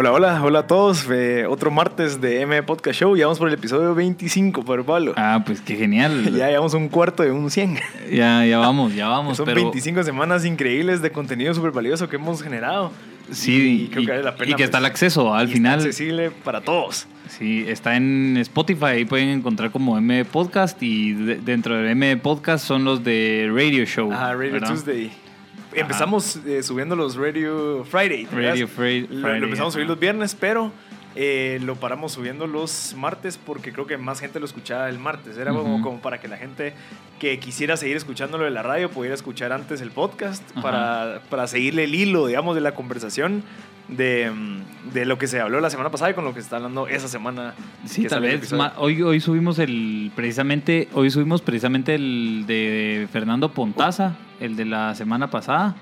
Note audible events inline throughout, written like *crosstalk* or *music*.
Hola, hola, hola a todos. Eh, otro martes de M Podcast Show. Ya vamos por el episodio 25, por Pablo. Ah, pues qué genial. *laughs* ya llevamos un cuarto de un 100. Ya, ya vamos, ya vamos. Son 25 semanas increíbles de contenido súper valioso que hemos generado. Sí, y, creo que vale la pena. Y que está el pues, acceso al final. Está accesible para todos. Sí, está en Spotify, ahí pueden encontrar como M Podcast y dentro de M Podcast son los de Radio Show. Ah, Radio Tuesday. Empezamos eh, subiendo los Radio Friday. Radio Friday. Lo, empezamos a subir los viernes, pero eh, lo paramos subiendo los martes porque creo que más gente lo escuchaba el martes. Era como, como, para que la gente que quisiera seguir escuchándolo de la radio pudiera escuchar antes el podcast para, para seguirle el hilo, digamos, de la conversación de, de, lo que se habló la semana pasada y con lo que se está hablando esa semana. Sí, tal vez. Hoy, hoy subimos el precisamente, hoy subimos precisamente el de Fernando Pontaza, el de la semana pasada.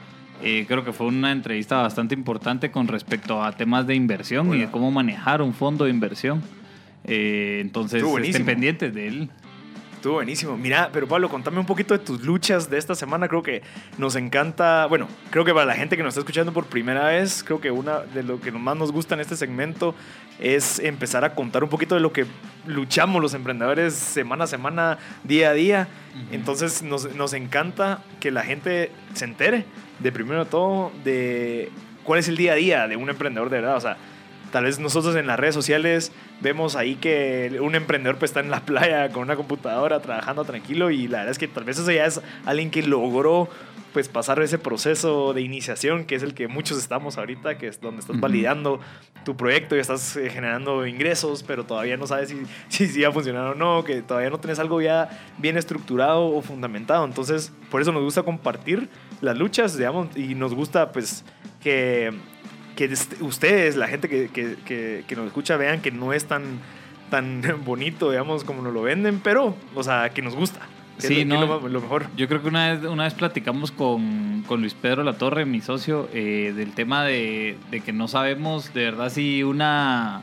Eh, creo que fue una entrevista bastante importante con respecto a temas de inversión y de cómo manejar un fondo de inversión. Eh, entonces, estén pendientes de él. Estuvo buenísimo. Mira, pero Pablo, contame un poquito de tus luchas de esta semana. Creo que nos encanta, bueno, creo que para la gente que nos está escuchando por primera vez, creo que una de lo que más nos gusta en este segmento es empezar a contar un poquito de lo que luchamos los emprendedores semana a semana, día a día. Entonces nos, nos encanta que la gente se entere de primero todo de cuál es el día a día de un emprendedor de verdad. O sea, Tal vez nosotros en las redes sociales vemos ahí que un emprendedor pues, está en la playa con una computadora trabajando tranquilo y la verdad es que tal vez eso ya es alguien que logró pues pasar ese proceso de iniciación que es el que muchos estamos ahorita, que es donde estás validando tu proyecto y estás eh, generando ingresos, pero todavía no sabes si, *laughs* si, si va a funcionar o no, que todavía no tienes algo ya bien estructurado o fundamentado. Entonces, por eso nos gusta compartir las luchas, digamos, y nos gusta pues que que ustedes, la gente que, que, que, nos escucha, vean que no es tan, tan *laughs* bonito, digamos, como nos lo venden, pero, o sea, que nos gusta. Sí, no, lo, mejor. Yo creo que una vez, una vez platicamos con, con Luis Pedro Latorre, mi socio, eh, del tema de, de, que no sabemos de verdad si una...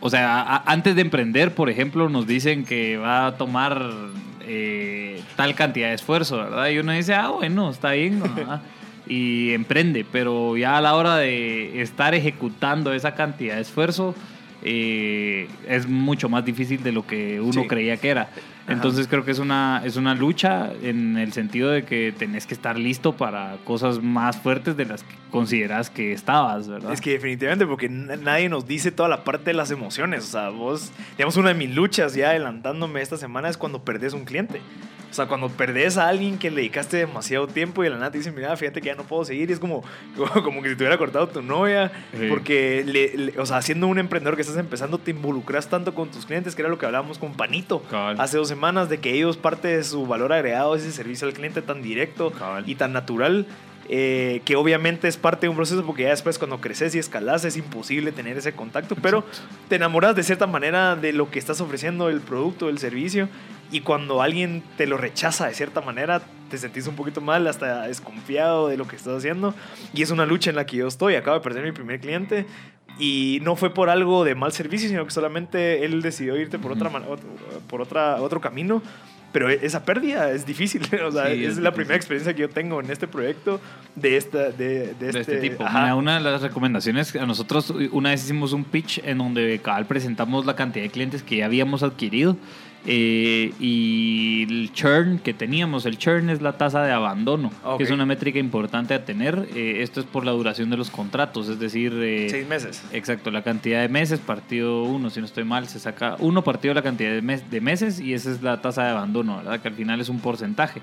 O sea, antes de emprender, por ejemplo, nos dicen que va a tomar eh, tal cantidad de esfuerzo, ¿verdad? Y uno dice, ah, bueno, está bien. *laughs* y emprende, pero ya a la hora de estar ejecutando esa cantidad de esfuerzo, eh, es mucho más difícil de lo que uno creía que era. Entonces creo que es una, es una lucha en el sentido de que tenés que estar listo para cosas más fuertes de las que consideras que estabas, ¿verdad? Es que definitivamente, porque nadie nos dice toda la parte de las emociones. O sea, vos, digamos, una de mis luchas ya adelantándome esta semana es cuando perdés un cliente. O sea, cuando perdés a alguien que le dedicaste demasiado tiempo y de la nada te dice, mira, fíjate que ya no puedo seguir, y es como, *laughs* como que si te hubiera cortado tu novia, porque, le, o sea, siendo un emprendedor que estás empezando, te involucras tanto con tus clientes, que era lo que hablábamos con Panito hace dos semanas, de que ellos parte de su valor agregado es ese servicio al cliente tan directo y tan natural. Eh, que obviamente es parte de un proceso porque ya después cuando creces y escalas es imposible tener ese contacto, pero te enamoras de cierta manera de lo que estás ofreciendo, el producto, el servicio, y cuando alguien te lo rechaza de cierta manera, te sentís un poquito mal, hasta desconfiado de lo que estás haciendo. Y es una lucha en la que yo estoy. Acabo de perder mi primer cliente. Y no fue por algo de mal servicio, sino que solamente él decidió irte por, otra, por otra, otro camino. Pero esa pérdida es difícil. *laughs* O sea, es, la primera experiencia que yo tengo en este proyecto de, esta, de, de, este, tipo. una de las recomendaciones, a nosotros una vez hicimos un pitch en donde cabal presentamos la cantidad de clientes que ya habíamos adquirido eh, y el churn que teníamos, el churn es la tasa de abandono, que es una métrica importante a tener. Eh, esto es por la duración de los contratos, es decir... Eh, Seis meses. Exacto, la cantidad de meses, partido uno, si no estoy mal, se saca uno partido la cantidad de, de meses y esa es la tasa de abandono, ¿verdad? Que al final es un porcentaje.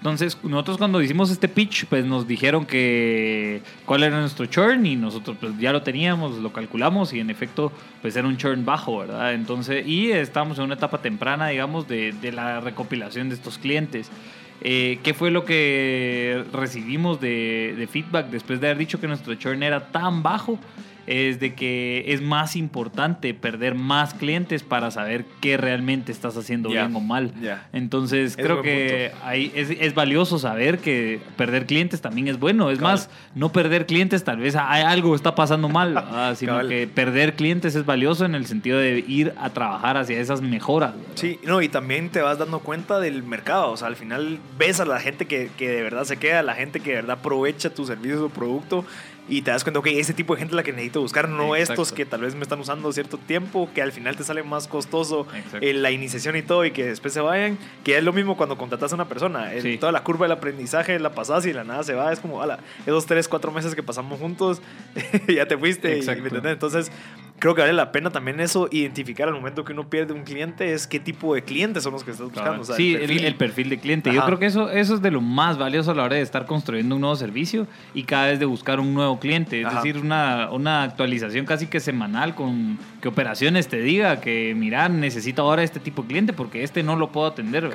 Entonces, nosotros cuando hicimos este pitch, pues nos dijeron que cuál era nuestro churn y nosotros pues ya lo teníamos, lo calculamos y en efecto pues era un churn bajo, ¿verdad? Entonces, y estábamos en una etapa temprana, digamos, de, de la recopilación de estos clientes. Eh, ¿Qué fue lo que recibimos de, de feedback después de haber dicho que nuestro churn era tan bajo? Es de que es más importante perder más clientes para saber qué realmente estás haciendo bien o mal. Entonces creo que ahí es, es, valioso saber que perder clientes también es bueno. Es más, no perder clientes tal vez hay algo está pasando mal, *laughs* ah, sino que perder clientes es valioso en el sentido de ir a trabajar hacia esas mejoras. Sí, no, y también te vas dando cuenta del mercado. O sea, al final ves a la gente que, que de verdad se queda, la gente que de verdad aprovecha tu servicio o producto y te das cuenta, ok, ese tipo de gente es la que necesito buscar, no estos que tal vez me están usando cierto tiempo, que al final te sale más costoso eh, la iniciación y todo y que después se vayan, que es lo mismo cuando contratas a una persona, toda la curva del aprendizaje la pasas y la nada se va, es como, ala, esos tres, cuatro meses que pasamos juntos, *laughs* ya te fuiste, y, Entonces, creo que vale la pena también eso, identificar al momento que uno pierde un cliente, es qué tipo de clientes son los que estás buscando. sí, el perfil. de cliente. Yo creo que eso, eso es de lo más valioso a la hora de estar construyendo un nuevo servicio y cada vez de buscar un nuevo cliente. Es decir, una, una actualización casi que semanal con que operaciones te diga que, mira, necesito ahora este tipo de cliente porque este no lo puedo atender.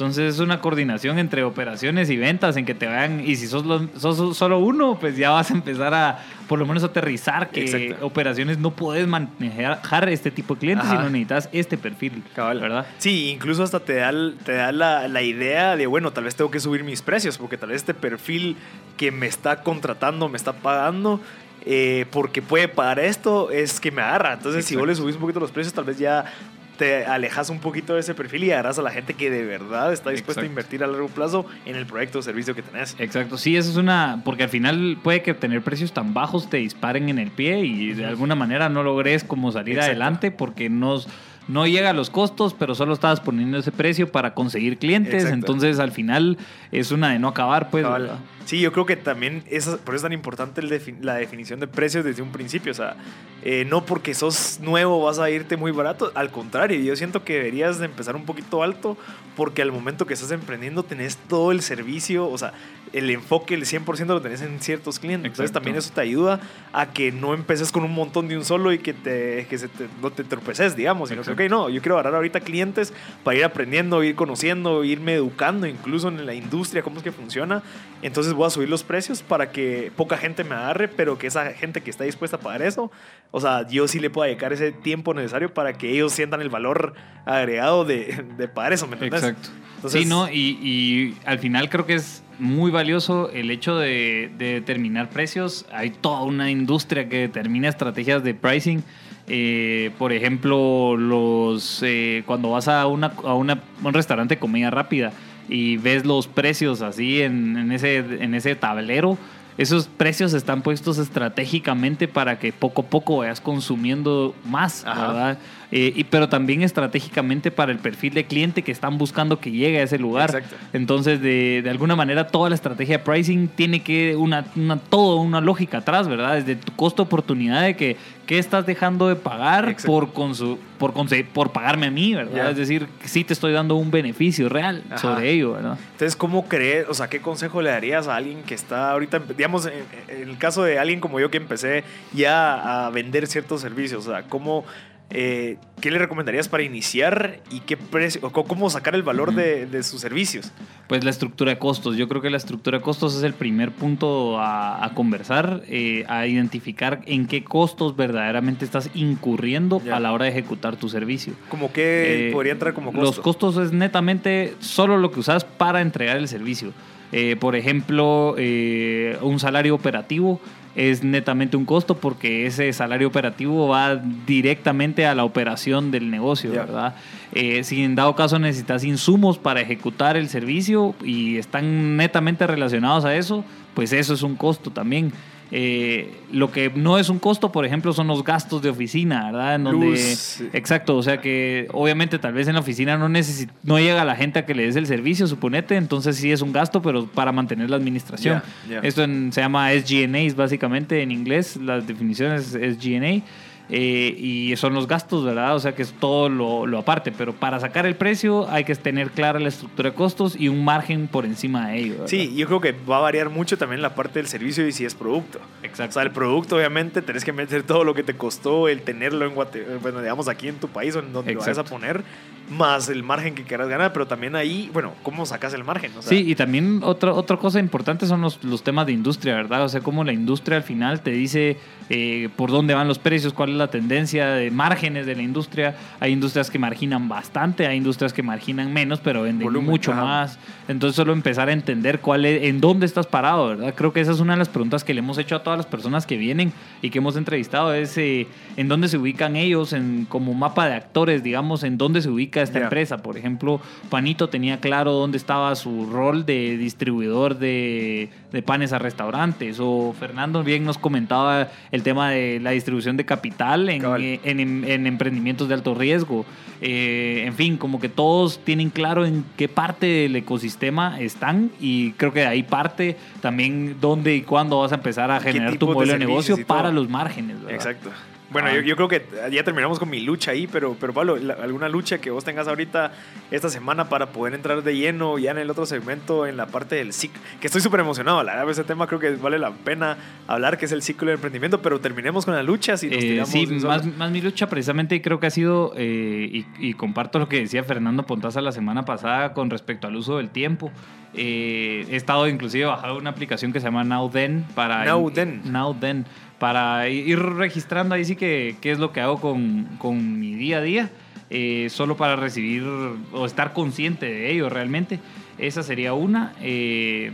Entonces es una coordinación entre operaciones y ventas en que te vayan, y si sos, sos solo uno, pues ya vas a empezar a por lo menos aterrizar que operaciones no puedes manejar este tipo de clientes, sino necesitas este perfil, Cabal. ¿verdad? Sí, incluso hasta te da, te da la, la idea de, bueno, tal vez tengo que subir mis precios, porque tal vez este perfil que me está contratando, me está pagando, eh, porque puede pagar esto, es que me agarra. Entonces, si vos le subís un poquito los precios, tal vez ya te alejas un poquito de ese perfil y harás a la gente que de verdad está dispuesta a invertir a largo plazo en el proyecto o servicio que tenés. Exacto, sí, eso es una, porque al final puede que tener precios tan bajos te disparen en el pie y de alguna manera no logres como salir adelante porque no, no llega a los costos, pero solo estabas poniendo ese precio para conseguir clientes, entonces al final es una de no acabar, pues. Sí, yo creo que también es, por eso es tan importante la definición de precios desde un principio. O sea, eh, no porque sos nuevo vas a irte muy barato. Al contrario, yo siento que deberías de empezar un poquito alto porque al momento que estás emprendiendo tenés todo el servicio, o sea, el enfoque, el 100% lo tenés en ciertos clientes. Entonces también eso te ayuda a que no empeces con un montón de un solo y que, te, que se no te tropeces, digamos. Sino que, ok, no, yo quiero agarrar ahorita clientes para ir aprendiendo, ir conociendo, irme educando incluso en la industria, cómo es que funciona. Entonces voy a subir los precios para que poca gente me agarre, pero que esa gente que está dispuesta a pagar eso, o sea, yo sí le pueda dedicar ese tiempo necesario para que ellos sientan el valor agregado de, de pagar eso, ¿me entiendes? Exacto. sí, ¿no? Y, y al final creo que es muy valioso el hecho de, determinar precios. Hay toda una industria que determina estrategias de pricing. Eh, por ejemplo, los eh, cuando vas a, una, a una, un restaurante de comida rápida y ves los precios así en, en, ese, en ese tablero, esos precios están puestos estratégicamente para que poco a poco vayas consumiendo más, ¿verdad? Eh, y, pero también estratégicamente para el perfil de cliente que están buscando que llegue a ese lugar. Exacto. Entonces, de, de, alguna manera, toda la estrategia de pricing tiene que una, una, todo una lógica atrás, ¿verdad? Desde tu costo oportunidad de que qué estás dejando de pagar por, por, por pagarme a mí, ¿verdad? Es decir, sí te estoy dando un beneficio real sobre ello, ¿verdad? Entonces, ¿cómo crees, o sea, qué consejo le darías a alguien que está ahorita, digamos, en, en el caso de alguien como yo que empecé ya a vender ciertos servicios, o sea, cómo eh, ¿qué le recomendarías para iniciar y qué precio, o cómo sacar el valor de, sus servicios? Pues la estructura de costos. Yo creo que la estructura de costos es el primer punto a, conversar, eh, a identificar en qué costos verdaderamente estás incurriendo a la hora de ejecutar tu servicio. ¿Cómo qué eh, podría entrar como costo? Los costos es netamente solo lo que usas para entregar el servicio. por ejemplo, un salario operativo es netamente un costo porque ese salario operativo va directamente a la operación del negocio, ¿verdad? Eh, si en dado caso necesitas insumos para ejecutar el servicio y están netamente relacionados a eso, pues eso es un costo también. Eh, lo que no es un costo, por ejemplo, son los gastos de oficina, ¿verdad? En donde, Exacto, o sea que obviamente tal vez en la oficina no, no llega la gente a que le des el servicio, suponete, entonces sí es un gasto, pero para mantener la administración. Esto se llama SG&A, básicamente en inglés, las definiciones SG&A. Eh, y son los gastos, ¿verdad? O sea que es todo lo, lo, aparte, pero para sacar el precio hay que tener clara la estructura de costos y un margen por encima de ello. Sí, yo creo que va a variar mucho también la parte del servicio y si es producto. Exacto. O sea, el producto obviamente tenés que meter todo lo que te costó el tenerlo en Guatemala, bueno, digamos aquí en tu país o en donde lo vas a poner más el margen que quieras ganar, pero también ahí, bueno, ¿cómo sacas el margen? sí, y también otra, otra cosa importante son los, los temas de industria, ¿verdad? O sea, cómo la industria al final te dice eh, por dónde van los precios, cuál es la tendencia de márgenes de la industria. Hay industrias que marginan bastante, hay industrias que marginan menos, pero venden mucho más. Entonces, solo empezar a entender cuál es, en dónde estás parado, ¿verdad? Creo que esa es una de las preguntas que le hemos hecho a todas las personas que vienen y que hemos entrevistado, es eh, en dónde se ubican ellos, en como mapa de actores, digamos, en dónde se ubica esta empresa. Por ejemplo, Panito tenía claro dónde estaba su rol de distribuidor de, panes a restaurantes. O Fernando bien nos comentaba el tema de la distribución de capital en, eh, en, emprendimientos de alto riesgo. Eh, en fin, como que todos tienen claro en qué parte del ecosistema están y creo que de ahí parte también dónde y cuándo vas a empezar a generar tu modelo de, negocio para los márgenes. Exacto. Bueno, ah. yo, creo que ya terminamos con mi lucha ahí, pero, pero Pablo, ¿alguna lucha que vos tengas ahorita esta semana para poder entrar de lleno ya en el otro segmento, en la parte del ciclo? Que estoy súper emocionado, la verdad, ese tema creo que vale la pena hablar, que es el ciclo del emprendimiento, pero terminemos con la lucha. Si nos eh, sí, más, más, mi lucha precisamente creo que ha sido, eh, y, comparto lo que decía Fernando Pontaza la semana pasada con respecto al uso del tiempo. Eh, he estado inclusive bajado una aplicación que se llama Now Then para... Now Then. Now Then para ir registrando ahí sí que qué es lo que hago con, con mi día a día, eh, solo para recibir o estar consciente de ello realmente. Esa sería una. Eh,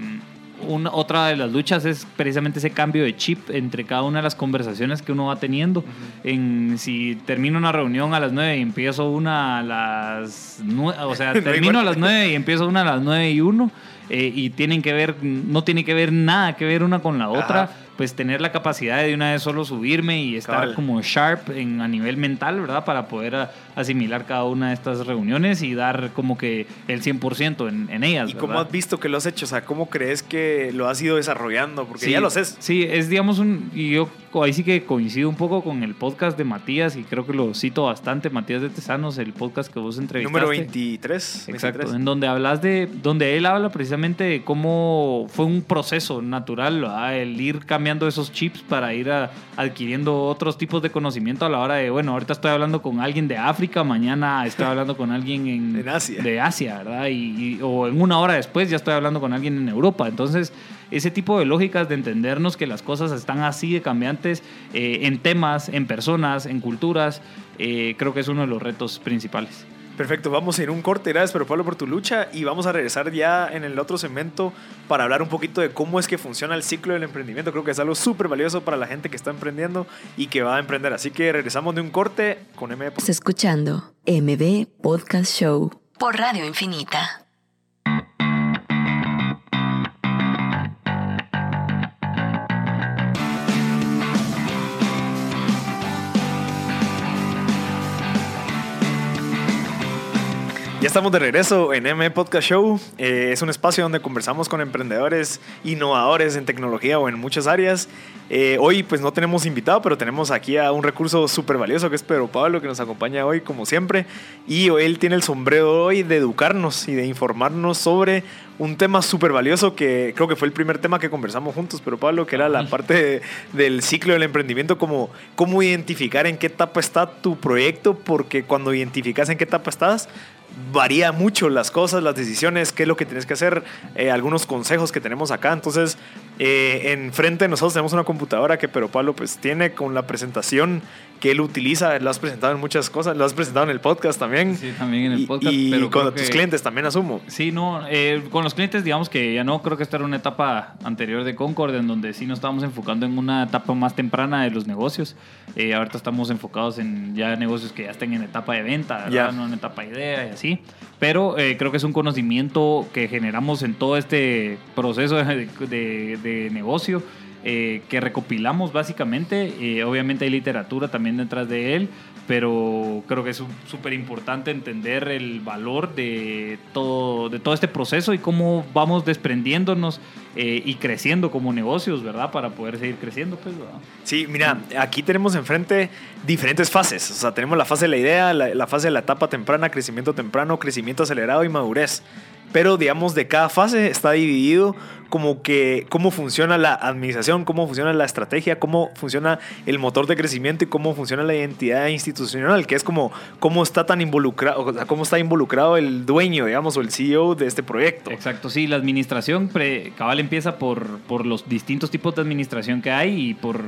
una, otra de las luchas es precisamente ese cambio de chip entre cada una de las conversaciones que uno va teniendo. En si termino una reunión a las 9 y empiezo una a las 9, o sea, *laughs* termino a las 9 y empiezo una a las 9 y 1 eh, y tienen que ver, no tiene que ver nada que ver una con la otra pues tener la capacidad de una vez solo subirme y estar como sharp en, a nivel mental, ¿verdad? Para poder asimilar cada una de estas reuniones y dar como que el 100% en, en ellas. ¿Y cómo has visto que lo has hecho? O sea, ¿cómo crees que lo has ido desarrollando? Porque ya lo sé. Sí, es digamos un... Y yo ahí sí que coincido un poco con el podcast de Matías y creo que lo cito bastante, Matías de Tesanos, el podcast que vos entrevistaste. Número 23. Exacto, en donde hablas de... Donde él habla precisamente de cómo fue un proceso natural, el ir cambiando esos chips para ir adquiriendo otros tipos de conocimiento a la hora de, bueno, ahorita estoy hablando con alguien de África, mañana estoy hablando con alguien en, *laughs* Asia. de Asia, ¿verdad? Y, o en una hora después ya estoy hablando con alguien en Europa. Entonces, ese tipo de lógicas de entendernos que las cosas están así de cambiantes eh, en temas, en personas, en culturas, eh, creo que es uno de los retos principales. Perfecto, vamos a ir un corte, gracias pero Pablo por tu lucha y vamos a regresar ya en el otro segmento para hablar un poquito de cómo es que funciona el ciclo del emprendimiento. Creo que es algo súper valioso para la gente que está emprendiendo y que va a emprender. Así que regresamos de un corte con MB. Escuchando MB Podcast Show por Radio Infinita. Ya estamos de regreso en M Podcast Show. Eh, es un espacio donde conversamos con emprendedores, innovadores en tecnología o en muchas áreas. Eh, hoy pues no tenemos invitado, pero tenemos aquí a un recurso súper valioso que es Pedro Pablo, que nos acompaña hoy como siempre. Y él tiene el sombrero hoy de educarnos y de informarnos sobre un tema súper valioso que creo que fue el primer tema que conversamos juntos, pero Pablo, que era la parte del ciclo del emprendimiento, como cómo identificar en qué etapa está tu proyecto, porque cuando identificas en qué etapa estás, varía mucho las cosas, las decisiones, qué es lo que tienes que hacer, eh, algunos consejos que tenemos acá. Entonces, eh, enfrente de nosotros tenemos una computadora que Pero Pablo pues tiene con la presentación que él utiliza, lo has presentado en muchas cosas, lo has presentado en el podcast también. Sí, también en el podcast. Y, pero con tus clientes también asumo. Sí, no, eh, con los clientes digamos que ya no, creo que esta era una etapa anterior de Concord en donde sí nos estábamos enfocando en una etapa más temprana de los negocios. Eh, ahorita estamos enfocados en ya negocios que ya estén en etapa de venta, ya. no en etapa de idea y así. Pero eh, creo que es un conocimiento que generamos en todo este proceso de, de negocio eh, que recopilamos básicamente. Eh, obviamente hay literatura también detrás de él, pero creo que es súper importante entender el valor de todo, de todo este proceso y cómo vamos desprendiéndonos eh, y creciendo como negocios, ¿verdad? Para poder seguir creciendo, pues, Sí, mira, aquí tenemos enfrente diferentes fases. O sea, tenemos la fase de la idea, la fase de la etapa temprana, crecimiento temprano, crecimiento acelerado y madurez pero digamos de cada fase está dividido como que cómo funciona la administración, cómo funciona la estrategia, cómo funciona el motor de crecimiento y cómo funciona la identidad institucional, que es como cómo está tan involucrado, o sea, cómo está involucrado el dueño, digamos, o el CEO de este proyecto. Exacto, sí, la administración cabal empieza por, por los distintos tipos de administración que hay y por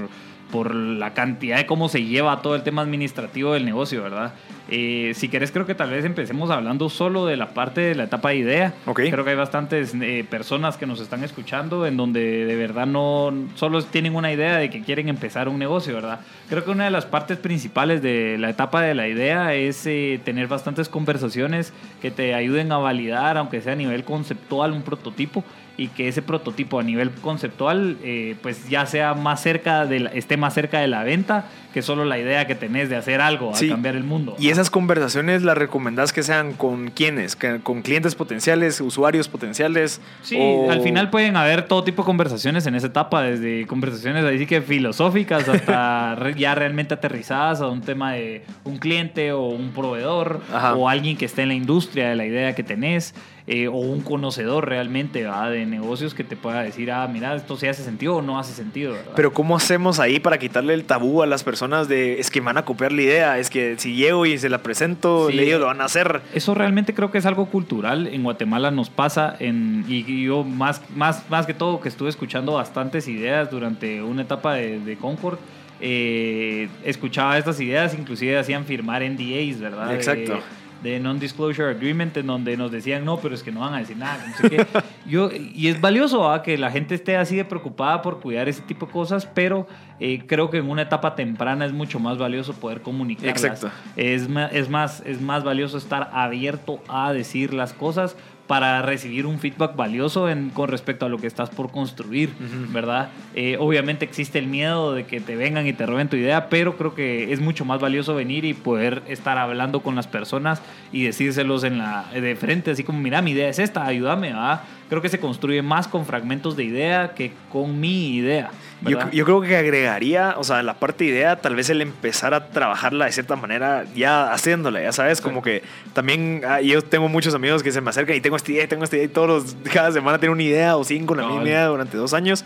por la cantidad de cómo se lleva todo el tema administrativo del negocio, ¿verdad? Eh, si querés, creo que tal vez empecemos hablando solo de la parte de la etapa de idea. Creo que hay bastantes eh, personas que nos están escuchando en donde de verdad no solo tienen una idea de que quieren empezar un negocio, ¿verdad? Creo que una de las partes principales de la etapa de la idea es eh, tener bastantes conversaciones que te ayuden a validar, aunque sea a nivel conceptual, un prototipo y que ese prototipo a nivel conceptual eh, pues ya sea más cerca de esté más cerca de la venta que solo la idea que tenés de hacer algo a cambiar el mundo. Y esas conversaciones las recomendás que sean con quiénes, con clientes potenciales, usuarios potenciales. Sí, al final pueden haber todo tipo de conversaciones en esa etapa, desde conversaciones así que filosóficas hasta *laughs* ya realmente aterrizadas a un tema de un cliente o un proveedor o alguien que esté en la industria de la idea que tenés. Eh, o un conocedor realmente de negocios que te pueda decir, ah, mira, esto sí hace sentido o no hace sentido. Pero ¿cómo hacemos ahí para quitarle el tabú a las personas de, es que van a copiar la idea, es que si llego y se la presento, le digo, lo van a hacer? Eso realmente creo que es algo cultural. En Guatemala nos pasa, en, y yo más, más, más que todo que estuve escuchando bastantes ideas durante una etapa de, de Concord, eh, escuchaba estas ideas, inclusive hacían firmar NDAs, ¿verdad? Exacto de Non-Disclosure Agreement en donde nos decían, no, pero es que no van a decir nada. No sé qué. *laughs* Yo, y es valioso que la gente esté así de preocupada por cuidar ese tipo de cosas, pero eh, creo que en una etapa temprana es mucho más valioso poder comunicar. Exacto. Es, es, más, es más valioso estar abierto a decir las cosas para recibir un feedback valioso en, con respecto a lo que estás por construir, ¿verdad? Eh, obviamente existe el miedo de que te vengan y te roben tu idea, pero creo que es mucho más valioso venir y poder estar hablando con las personas y decírselos en la, de frente, así como, mira, mi idea es esta, ayúdame, ¿verdad? Creo que se construye más con fragmentos de idea que con mi idea. Yo, yo, creo que agregaría, o sea, la parte de idea, tal vez el empezar a trabajarla de cierta manera, ya haciéndola, ya sabes, como que también ah, yo tengo muchos amigos que se me acercan y tengo esta idea, tengo esta idea y todos cada semana tienen una idea o cinco, la misma idea durante dos años.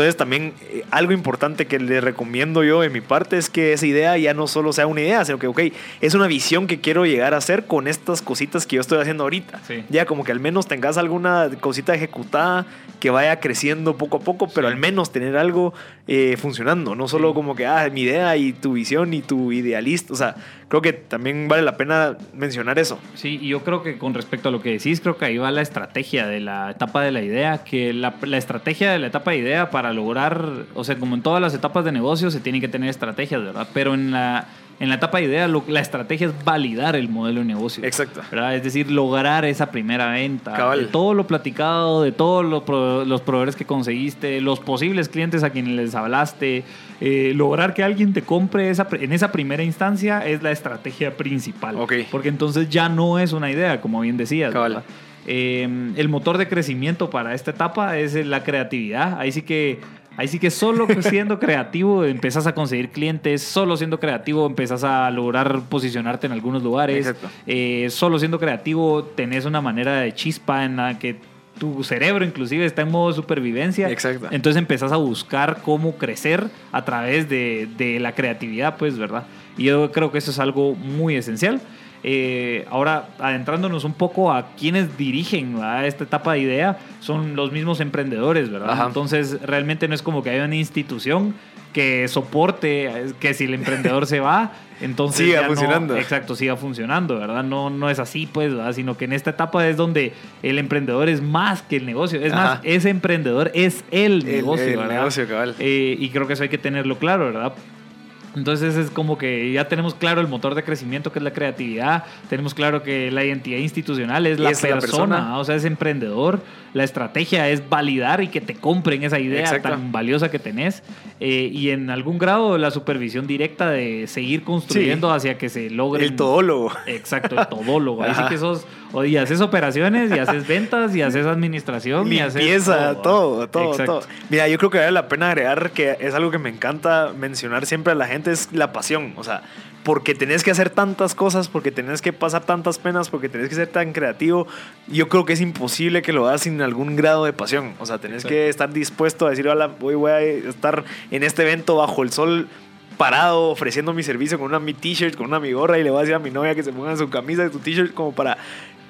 Entonces también eh, algo importante que le recomiendo yo de mi parte es que esa idea ya no solo sea una idea, sino que, ok, es una visión que quiero llegar a hacer con estas cositas que yo estoy haciendo ahorita. Ya como que al menos tengas alguna cosita ejecutada que vaya creciendo poco a poco, pero al menos tener algo eh, funcionando, no solo como que, ah, mi idea y tu visión y tu idealista, o sea, creo que también vale la pena mencionar eso. Sí, y yo creo que con respecto a lo que decís, creo que ahí va la estrategia de la etapa de la idea, que la, estrategia de la etapa de idea para lograr, o sea, como en todas las etapas de negocio se tienen que tener estrategias, ¿verdad? Pero en la en la etapa de idea, la estrategia es validar el modelo de negocio. Exacto. ¿verdad? Es decir, lograr esa primera venta. De todo lo platicado, de todos los, proveedores que conseguiste, los posibles clientes a quienes les hablaste. Eh, lograr que alguien te compre esa, en esa primera instancia es la estrategia principal. Okay. Porque entonces ya no es una idea, como bien decías. Eh, el motor de crecimiento para esta etapa es la creatividad. Ahí sí que Ahí sí que solo *laughs* siendo creativo empezás a conseguir clientes, solo siendo creativo empezás a lograr posicionarte en algunos lugares. Eh, solo siendo creativo tenés una manera de chispa en la que tu cerebro inclusive está en modo supervivencia. Exacto. Entonces empezás a buscar cómo crecer a través de, de la creatividad, pues, ¿verdad? Y yo creo que eso es algo muy esencial. Eh, ahora, adentrándonos un poco a quienes dirigen esta etapa de idea, son los mismos emprendedores, ¿verdad? Entonces, realmente no es como que haya una institución que soporte que si el emprendedor se va, *laughs* entonces siga funcionando. exacto, siga funcionando, ¿verdad? No, no es así, pues, ¿verdad? Sino que en esta etapa es donde el emprendedor es más que el negocio. Es más, ese emprendedor es el, negocio, el negocio, cabal. Eh, y creo que eso hay que tenerlo claro, ¿verdad? Entonces es como que ya tenemos claro el motor de crecimiento que es la creatividad, tenemos claro que la identidad institucional es, la, persona, o sea, es emprendedor, la estrategia es validar y que te compren esa idea tan valiosa que tenés eh, y en algún grado la supervisión directa de seguir construyendo hacia que se logre. El todólogo. Exacto, el todólogo. Ahí sí que sos, y haces operaciones y haces ventas y haces administración Limpieza, y haces todo, todo, todo. Mira, yo creo que vale la pena agregar que es algo que me encanta mencionar siempre a la gente es la pasión. O sea, porque tenés que hacer tantas cosas, porque tenés que pasar tantas penas, porque tenés que ser tan creativo, yo creo que es imposible que lo hagas sin algún grado de pasión. O sea, tenés que estar dispuesto a decir, hola, hoy voy a estar en este evento bajo el sol parado ofreciendo mi servicio con una mi t-shirt, con una mi gorra y le voy a decir a mi novia que se ponga su camisa y su t-shirt como para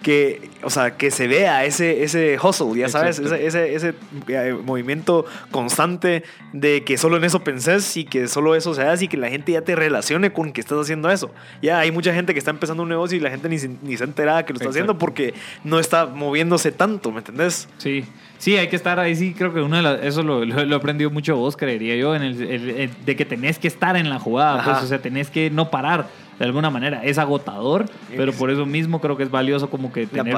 que, o sea, que se vea ese, ese hustle, ya sabes, ese, ese, ese, eh, movimiento constante de que solo en eso pensés y que solo eso se hace y que la gente ya te relacione con que estás haciendo eso. Ya hay mucha gente que está empezando un negocio y la gente ni, ni se entera que lo está haciendo porque no está moviéndose tanto, ¿me entendés? Sí. Sí, hay que estar ahí, sí, creo que uno de las, eso lo, lo, he aprendido mucho vos, creería yo, en el, de que tenés que estar en la jugada, pues, o sea, tenés que no parar de alguna manera. Es agotador, pero por eso mismo creo que es valioso como que tener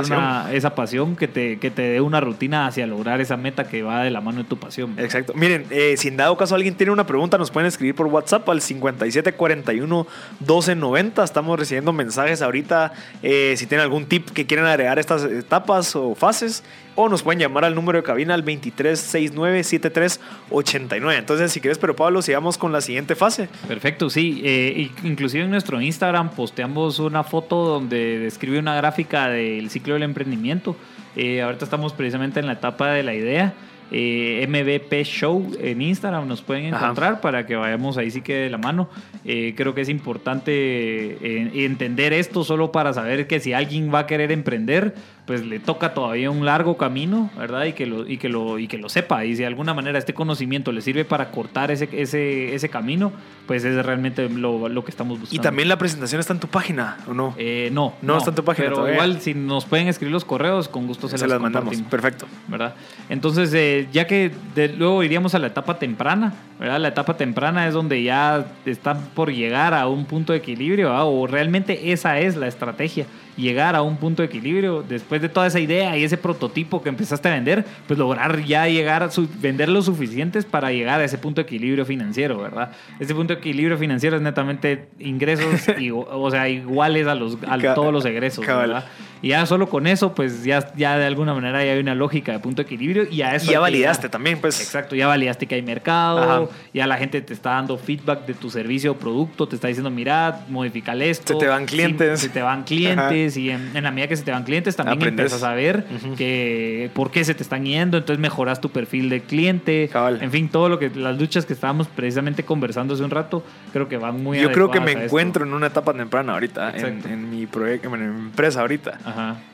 esa pasión que te, que te dé una rutina hacia lograr esa meta que va de la mano de tu pasión. Exacto. Miren, eh, si en dado caso alguien tiene una pregunta, nos pueden escribir por WhatsApp al 5741 1290. Estamos recibiendo mensajes ahorita. Eh, si tienen algún tip que quieren agregar estas etapas o fases, o nos pueden llamar al número de cabina al 2369-7389. Entonces, si quieres, pero Pablo, sigamos con la siguiente fase. Perfecto, sí. Eh, inclusive en nuestro Instagram posteamos una foto donde describe una gráfica del ciclo del emprendimiento. Eh, ahorita estamos precisamente en la etapa de la idea. Eh, MVP Show en Instagram nos pueden encontrar para que vayamos ahí sí que de la mano. Eh, creo que es importante entender esto solo para saber que si alguien va a querer emprender, pues le toca todavía un largo camino, ¿verdad? Y que lo, y que lo, y que lo sepa. Y si de alguna manera este conocimiento le sirve para cortar ese, ese, ese camino, pues es realmente lo, lo, que estamos buscando. ¿Y también la presentación está en tu página o no? Eh, no, no. está en tu página. Pero igual, si nos pueden escribir los correos, con gusto se, las, mandamos. Perfecto. ¿Verdad? Entonces, eh, ya que luego iríamos a la etapa temprana, ¿verdad? La etapa temprana es donde ya están por llegar a un punto de equilibrio, ¿verdad? o realmente esa es la estrategia llegar a un punto de equilibrio después de toda esa idea y ese prototipo que empezaste a vender, pues lograr ya llegar a vender lo suficientes para llegar a ese punto de equilibrio financiero, ¿verdad? Ese punto de equilibrio financiero es netamente ingresos, *laughs* y, o sea, iguales a, los, a todos los egresos, ¿verdad? Y ya solo con eso, pues ya, ya de alguna manera ya hay una lógica de punto de equilibrio y a eso... Y ya validaste también, pues. Exacto, ya validaste que hay mercado, ya la gente te está dando feedback de tu servicio o producto, te está diciendo, mira, modificale esto. Se te van clientes. Se te van clientes y en, la medida que se te van clientes también empiezas a saber que por qué se te están yendo, entonces mejoras tu perfil de cliente. En fin, todo lo que las luchas que estábamos precisamente conversando hace un rato, creo que van muy Yo creo que me encuentro en una etapa temprana ahorita, en, mi proyecto, en mi empresa ahorita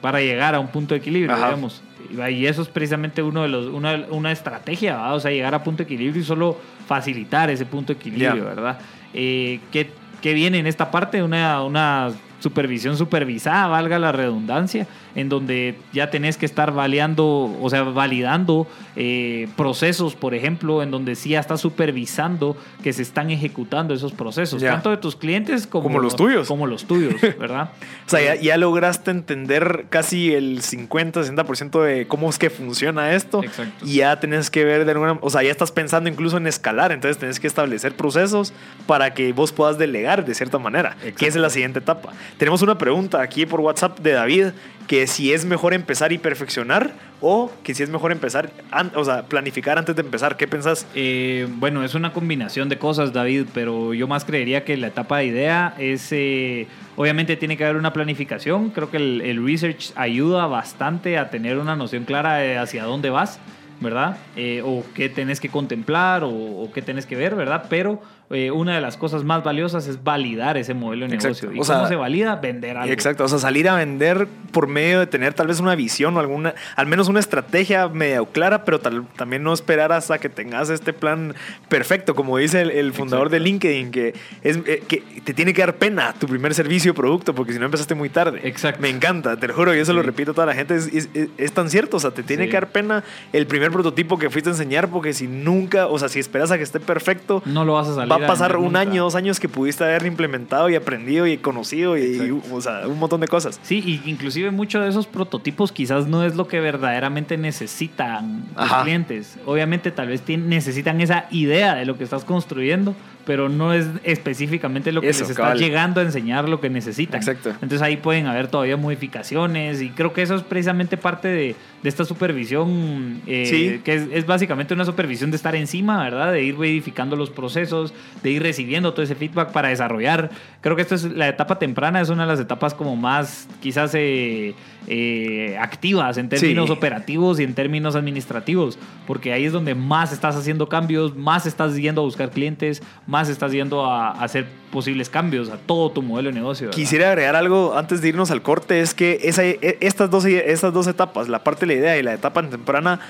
para llegar a un punto de equilibrio, digamos. Y eso es precisamente uno de los, una, una estrategia, o sea, llegar a punto de equilibrio y solo facilitar ese punto de equilibrio, ¿verdad? Eh, ¿qué, ¿qué, viene en esta parte? Una, una supervisión supervisada, valga la redundancia, en donde ya tenés que estar validando, o sea, validando eh, procesos, por ejemplo, en donde sí ya estás supervisando que se están ejecutando esos procesos, tanto de tus clientes como, los tuyos. Como los tuyos, *laughs* ¿verdad? o sea, ya, lograste entender casi el 50-60% de cómo es que funciona esto. Exacto. Y ya tenés que ver de alguna, o sea, ya estás pensando incluso en escalar, entonces tenés que establecer procesos para que vos puedas delegar de cierta manera, que es la siguiente etapa. Tenemos una pregunta aquí por WhatsApp de David que si es mejor empezar y perfeccionar o que si es mejor empezar, o sea, planificar antes de empezar. ¿Qué pensás? Eh, bueno, es una combinación de cosas, David, pero yo más creería que la etapa de idea es, eh, obviamente tiene que haber una planificación. Creo que el, research ayuda bastante a tener una noción clara de hacia dónde vas. ¿verdad? Eh, o qué tenés que contemplar o, o, qué tenés que ver, ¿verdad? Pero eh, una de las cosas más valiosas es validar ese modelo de negocio. ¿Y cómo se valida? Vender algo. Exacto, o sea, salir a vender por medio de tener tal vez una visión o alguna, al menos una estrategia medio clara, pero también no esperar hasta que tengas este plan perfecto, como dice el, fundador de LinkedIn, que, es, eh, que te tiene que dar pena tu primer servicio o producto, porque si no empezaste muy tarde. Exacto. Me encanta, te lo juro, y eso lo repito a toda la gente, es, es, tan cierto, o sea, te tiene que dar pena el primer primer prototipo que fuiste a enseñar, porque si nunca, o sea, si esperas a que esté perfecto, no lo vas a salir. Va a pasar un año, dos años que pudiste haber implementado y aprendido y conocido y, y, o sea, un montón de cosas. Sí, y inclusive muchos de esos prototipos quizás no es lo que verdaderamente necesitan los clientes. Obviamente tal vez necesitan esa idea de lo que estás construyendo, pero no es específicamente lo que Eso, les está cabal. llegando a enseñar lo que necesitan. Exacto. Entonces ahí pueden haber todavía modificaciones y creo que eso es precisamente parte de, de esta supervisión, eh, Sí. que es, es básicamente una supervisión de estar encima, ¿verdad? De ir verificando los procesos, de ir recibiendo todo ese feedback para desarrollar. Creo que esto es la etapa temprana, es una de las etapas como más quizás eh, eh, activas en términos Sí. operativos y en términos administrativos, porque ahí es donde más estás haciendo cambios, más estás yendo a buscar clientes, más estás yendo a, a hacer posibles cambios a todo tu modelo de negocio. ¿verdad? Quisiera agregar algo antes de irnos al corte, es que esa, e- estas, dos, estas dos etapas, la parte la idea y la etapa temprana,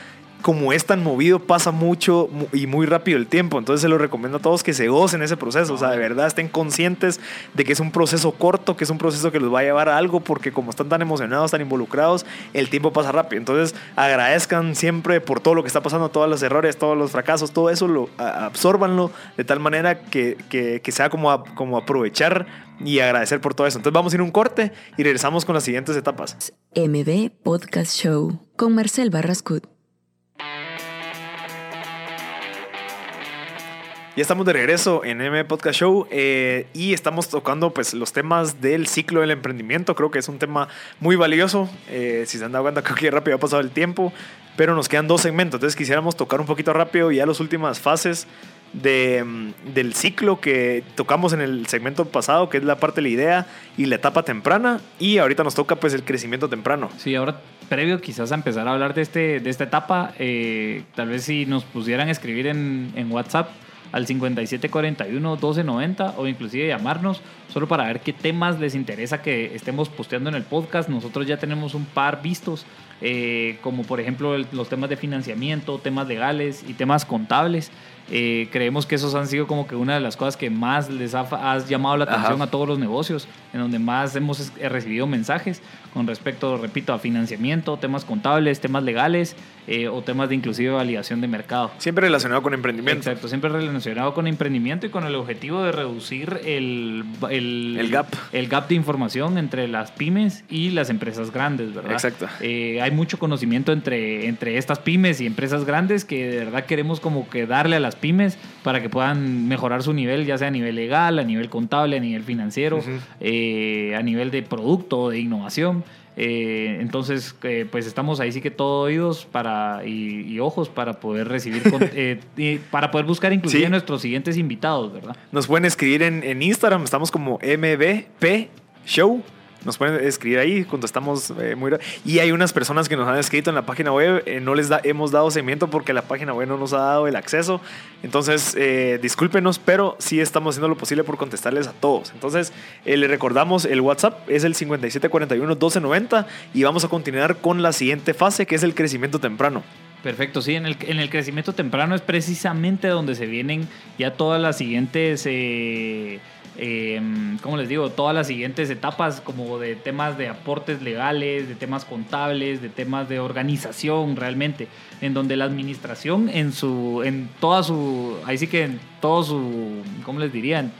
como es tan movido, pasa mucho mu- y muy rápido el tiempo. Entonces se lo recomiendo a todos que se gocen ese proceso. O sea, de verdad estén conscientes de que es un proceso corto, que es un proceso que los va a llevar a algo, porque como están tan emocionados, tan involucrados, el tiempo pasa rápido. Entonces agradezcan siempre por todo lo que está pasando, todos los errores, todos los fracasos, todo eso, lo, a- absórbanlo de tal manera que, que, que sea como, a- como aprovechar y agradecer por todo eso. Entonces vamos a ir a un corte y regresamos con las siguientes etapas. MB Podcast Show con Marcel Barrascut. Ya estamos de regreso en M Podcast Show eh, y estamos tocando pues los temas del ciclo del emprendimiento. Creo que es un tema muy valioso. Eh, si se han dado cuenta, *laughs* creo que rápido ha pasado el tiempo, pero nos quedan dos segmentos. Entonces quisiéramos tocar un poquito rápido ya las últimas fases mm, del ciclo que tocamos en el segmento pasado, que es la parte de la idea y la etapa temprana. Y ahorita nos toca pues el crecimiento temprano. Sí, ahora previo quizás a empezar a hablar de, este, de esta etapa, eh, tal vez si nos pusieran a escribir en WhatsApp al 5741-1290 o inclusive llamarnos solo para ver qué temas les interesa que estemos posteando en el podcast. Nosotros ya tenemos un par vistos, eh, como por ejemplo el- los temas de financiamiento, temas legales y temas contables. Eh, creemos que esos han sido como que una de las cosas que más les ha, fa- ha llamado la atención Ajá. a todos los negocios, en donde más hemos eh, recibido mensajes con respecto, repito, a financiamiento, temas contables, temas legales eh, o temas de inclusive validación de mercado. Siempre relacionado con emprendimiento. Exacto, siempre relacionado con emprendimiento y con el objetivo de reducir el, el, El gap. el gap de información entre las pymes y las empresas grandes, ¿verdad? Exacto. Eh, hay mucho conocimiento entre, entre estas pymes y empresas grandes que de verdad queremos como que darle a las pymes para que puedan mejorar su nivel, ya sea a nivel legal, a nivel contable, a nivel financiero, eh, a nivel de producto, de innovación. Eh, entonces, eh, pues estamos ahí sí que todo oídos para, y, y ojos para poder recibir, con- *laughs* eh, y para poder buscar inclusive Sí. nuestros siguientes invitados, ¿verdad? Nos pueden escribir en, en Instagram, estamos como MBP Show. Nos pueden escribir ahí cuando estamos eh, muy... Y hay unas personas que nos han escrito en la página web, eh, no les hemos dado seguimiento porque la página web no nos ha dado el acceso. Entonces, eh, discúlpenos, pero sí estamos haciendo lo posible por contestarles a todos. Entonces, eh, les recordamos, el WhatsApp es el 5741-1290 y vamos a continuar con la siguiente fase, que es el crecimiento temprano. Perfecto, sí, en el, en el crecimiento temprano es precisamente donde se vienen ya todas las siguientes, eh, eh, ¿cómo les digo? Todas las siguientes etapas como de temas de aportes legales, de temas contables, de temas de organización realmente, en donde la administración en su, en toda su, ahí sí que en todo su, ¿cómo les diría? En,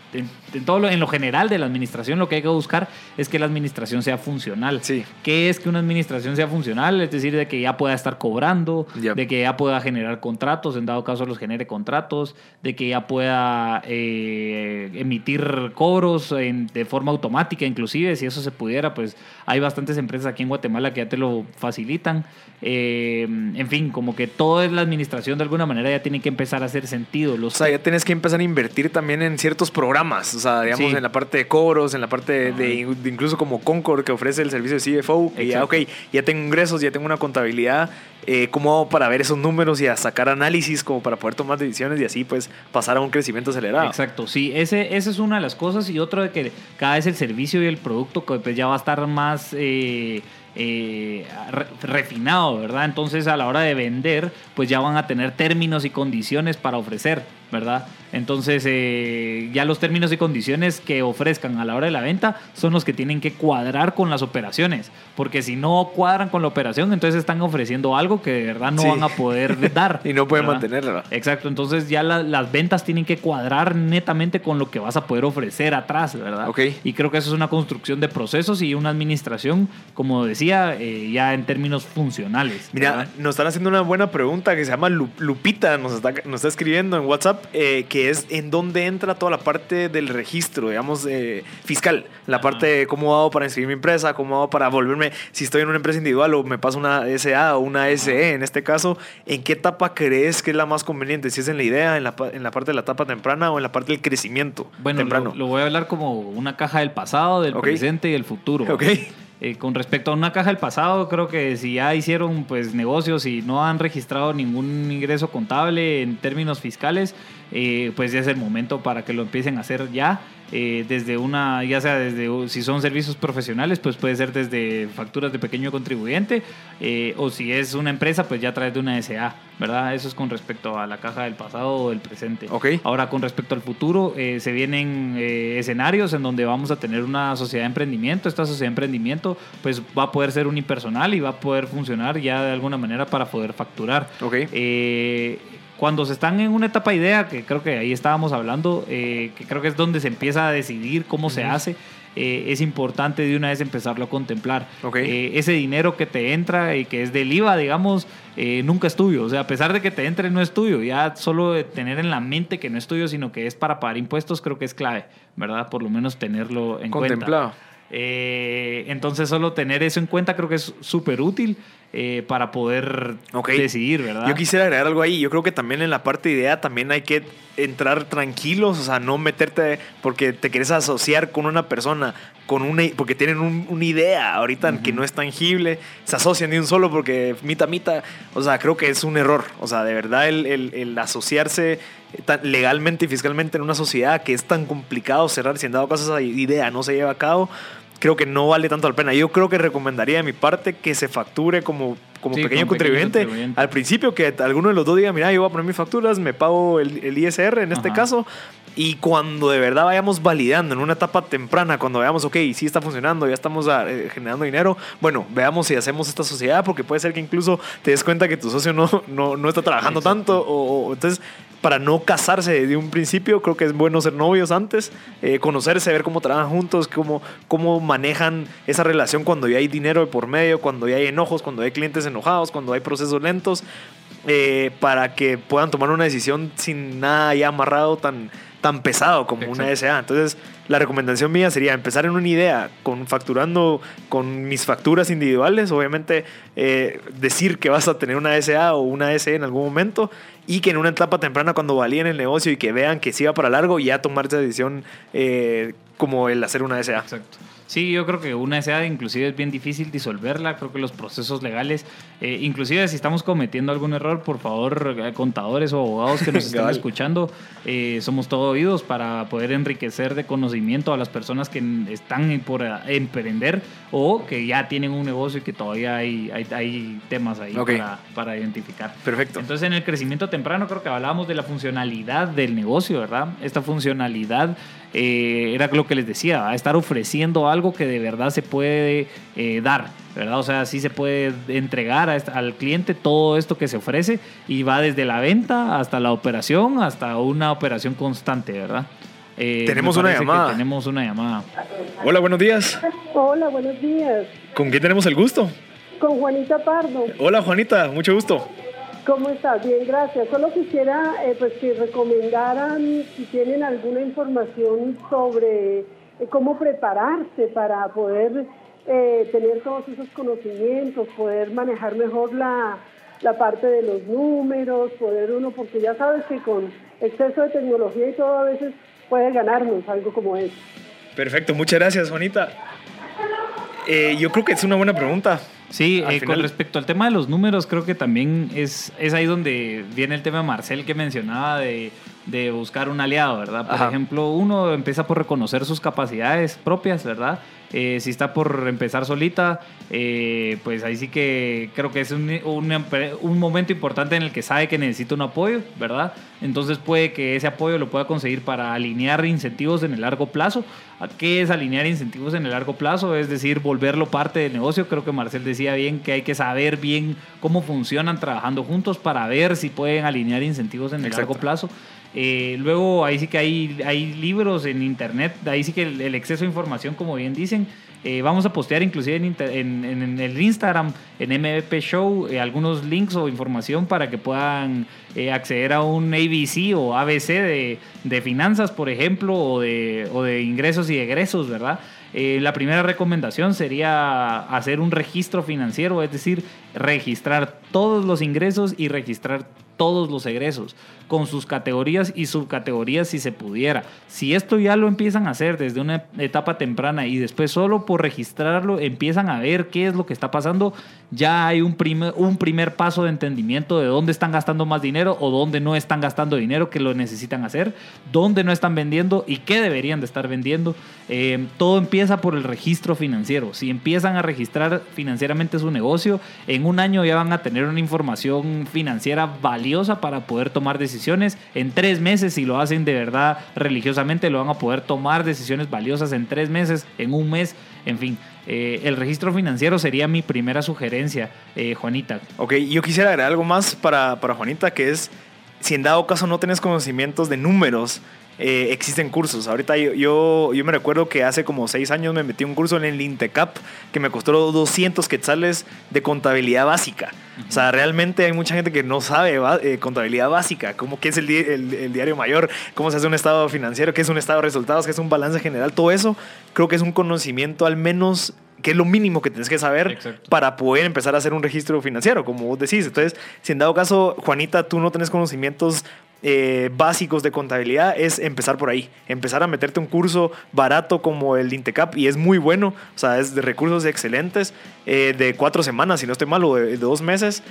todo lo, en lo general de la administración lo que hay que buscar es que la administración sea funcional. Sí. ¿Qué es que una administración sea funcional? Es decir, de que ya pueda estar cobrando, de que ya pueda generar contratos, en dado caso los genere contratos, de que ya pueda eh, emitir cobros en- de forma automática, inclusive, si eso se pudiera, pues hay bastantes empresas aquí en Guatemala que ya te lo facilitan. Eh, en fin, como que toda la administración de alguna manera ya tiene que empezar a hacer sentido. Los O sea, ya tienes que empezar a invertir también en ciertos programas. O sea, digamos, Sí. en la parte de cobros, en la parte de, incluso como Concord, que ofrece el servicio de CFO. que ya, ok, ya tengo ingresos, ya tengo una contabilidad. eh, ¿Cómo hago para ver esos números y a sacar análisis como para poder tomar decisiones y así pues pasar a un crecimiento acelerado? Exacto, sí, ese, esa es una de las cosas y otro de que cada vez el servicio y el producto pues, ya va a estar más eh, eh, re- refinado, ¿verdad? Entonces a la hora de vender, pues ya van a tener términos y condiciones para ofrecer, ¿verdad? Entonces eh, ya los términos y condiciones que ofrezcan a la hora de la venta son los que tienen que cuadrar con las operaciones, porque si no cuadran con la operación, entonces están ofreciendo algo que de verdad no van a poder dar. *laughs* y no pueden mantenerlo. Exacto, entonces ya las ventas tienen que cuadrar netamente con lo que vas a poder ofrecer atrás, ¿verdad? Ok. Y creo que eso es una construcción de procesos y una administración, como decía, eh, ya en términos funcionales. Mira, nos están haciendo una buena pregunta que se llama Lupita, nos está, nos está escribiendo en WhatsApp, eh, que es en dónde entra toda la parte del registro, digamos, eh, fiscal, la parte de cómo hago para inscribir mi empresa, cómo hago para volverme, si estoy en una empresa individual o me paso una SA o una SE, en este caso, ¿en qué etapa crees que es la más conveniente? Si es en la idea, en la, en la parte de la etapa temprana o en la parte del crecimiento bueno, temprano. Lo, voy a hablar como una caja del pasado, del presente y el futuro. Ok. Eh, con respecto a una caja del pasado, creo que si ya hicieron pues negocios y no han registrado ningún ingreso contable en términos fiscales, eh, pues ya es el momento para que lo empiecen a hacer ya. Eh, desde una, ya sea desde, si son servicios profesionales, pues puede ser desde facturas de pequeño contribuyente, eh, o si es una empresa, pues ya a través de una SA, ¿verdad? Eso es con respecto a la caja del pasado o del presente. Okay. Ahora, con respecto al futuro, se vienen escenarios en donde vamos a tener una sociedad de emprendimiento. Esta sociedad de emprendimiento, pues va a poder ser unipersonal y va a poder funcionar ya de alguna manera para poder facturar. Okay cuando se están en una etapa idea, que creo que ahí estábamos hablando, eh, que creo que es donde se empieza a decidir cómo se hace, eh, es importante de una vez empezarlo a contemplar. Eh, ese dinero que te entra y que es del IVA, digamos, nunca es tuyo. O sea, a pesar de que te entre, no es tuyo. Ya solo tener en la mente que no es tuyo, sino que es para pagar impuestos, creo que es clave, ¿verdad? Por lo menos tenerlo en Contemplado. cuenta. entonces, solo tener eso en cuenta creo que es súper útil. Eh, para poder decidir, ¿verdad? Yo quisiera agregar algo ahí. Yo creo que también en la parte de idea también hay que entrar tranquilos, o sea, no meterte porque te quieres asociar con una persona, con una, porque tienen una idea ahorita que no es tangible, se asocian de un solo porque mita mita, o sea, creo que es un error, o sea, de verdad el, el, asociarse legalmente y fiscalmente en una sociedad que es tan complicado cerrar, si en dado caso esa idea no se lleva a cabo, creo que no vale tanto la pena. Yo creo que recomendaría de mi parte que se facture como, como pequeño, contribuyente. Al principio que alguno de los dos diga, mira, yo voy a poner mis facturas, me pago el, ISR en este caso. Y cuando de verdad vayamos validando en una etapa temprana, cuando veamos, ok, sí está funcionando, ya estamos ah, eh, generando dinero, bueno, veamos si hacemos esta sociedad, porque puede ser que incluso te des cuenta que tu socio no, no, no está trabajando tanto. O, entonces, para no casarse desde un principio, creo que es bueno ser novios antes, eh, conocerse, ver cómo trabajan juntos, cómo, cómo manejan esa relación cuando ya hay dinero por medio, cuando ya hay enojos, cuando hay clientes enojados, cuando hay procesos lentos, eh, para que puedan tomar una decisión sin nada ya amarrado tan, tan pesado como una SA. Entonces, la recomendación mía sería empezar en una idea, con facturando con mis facturas individuales, obviamente eh, decir que vas a tener una SA o una SE en algún momento y que en una etapa temprana cuando valíen el negocio y que vean que sí va para largo, ya tomar esa decisión eh, como el hacer una SA. Exacto. Sí, yo creo que una SA inclusive es bien difícil disolverla. Creo que los procesos legales, eh, inclusive si estamos cometiendo algún error, por favor, eh, contadores o abogados que nos *laughs* estén escuchando, eh, somos todo oídos para poder enriquecer de conocimiento a las personas que están por emprender o que ya tienen un negocio y que todavía hay, hay, temas ahí para, para, identificar. Perfecto. Entonces, en el crecimiento temprano creo que hablábamos de la funcionalidad del negocio, ¿verdad? Esta funcionalidad eh, era lo que les decía, estar ofreciendo algo que de verdad se puede eh, dar, ¿verdad? O sea, sí se puede entregar al cliente todo esto que se ofrece y va desde la venta hasta la operación, hasta una operación constante, ¿verdad? Eh, tenemos una llamada. Tenemos una llamada. Hola, buenos días. Hola, buenos días. ¿Con quién tenemos el gusto? Con Juanita Pardo. Hola, Juanita, mucho gusto. ¿Cómo estás? Bien, gracias. Solo quisiera eh, pues que recomendaran si tienen alguna información sobre eh, cómo prepararse para poder eh, tener todos esos conocimientos, poder manejar mejor la, la parte de los números, poder uno, porque ya sabes que con exceso de tecnología y todo a veces puede ganarnos algo como eso. Perfecto, muchas gracias, Juanita. yo creo que es una buena pregunta. Sí, eh, con respecto al tema de los números, creo que también es, es ahí donde viene el tema de Marcel que mencionaba de, buscar un aliado, ¿verdad? Por ejemplo, uno empieza por reconocer sus capacidades propias, ¿verdad? Eh, si está por empezar solita, eh, pues ahí sí que creo que es un, un, momento importante en el que sabe que necesita un apoyo, ¿verdad? Entonces puede que ese apoyo lo pueda conseguir para alinear incentivos en el largo plazo. ¿Qué es alinear incentivos en el largo plazo? Es decir, volverlo parte del negocio. Creo que Marcel decía bien que hay que saber bien cómo funcionan trabajando juntos para ver si pueden alinear incentivos en el largo plazo. Eh, luego ahí sí que hay, hay libros en internet, ahí sí que el, exceso de información, como bien dicen, eh, vamos a postear inclusive en, en, el Instagram, en MVP Show, eh, algunos links o información para que puedan acceder a un ABC o ABC de, de, finanzas, por ejemplo, o de, o de ingresos y egresos, ¿verdad? la primera recomendación sería hacer un registro financiero, es decir, registrar todos los ingresos y registrar todos los egresos con sus categorías y subcategorías si se pudiera. Si esto ya lo empiezan a hacer desde una etapa temprana y después solo por registrarlo empiezan a ver qué es lo que está pasando, ya hay un primer, un primer paso de entendimiento de dónde están gastando más dinero o dónde no están gastando dinero que lo necesitan hacer, dónde no están vendiendo y qué deberían de estar vendiendo. Eh, todo empieza por el registro financiero. Si empiezan a registrar financieramente su negocio, en un año ya van a tener una información financiera valiosa para poder tomar decisiones en tres meses, si lo hacen de verdad religiosamente, lo van a poder tomar decisiones valiosas en tres meses, en un mes, en fin. Eh, el registro financiero sería mi primera sugerencia, eh, Juanita. Ok, yo quisiera agregar algo más para, para Juanita, que es, si en dado caso no tienes conocimientos de números, eh, existen cursos. Ahorita yo, yo, me recuerdo que hace como seis años me metí un curso en el Intecap que me costó 200 quetzales de contabilidad básica. O sea, realmente hay mucha gente que no sabe eh, contabilidad básica, como qué es el, el, diario mayor, cómo se hace un estado financiero, qué es un estado de resultados, qué es un balance general. Todo eso creo que es un conocimiento al menos que es lo mínimo que tienes que saber para poder empezar a hacer un registro financiero, como vos decís. Entonces, si en dado caso, Juanita, tú no tienes conocimientos eh, básicos de contabilidad es empezar por ahí, empezar a meterte un curso barato como el Intecap y es muy bueno, o sea, es de recursos excelentes, eh, de cuatro semanas, si no estoy mal, o de dos meses,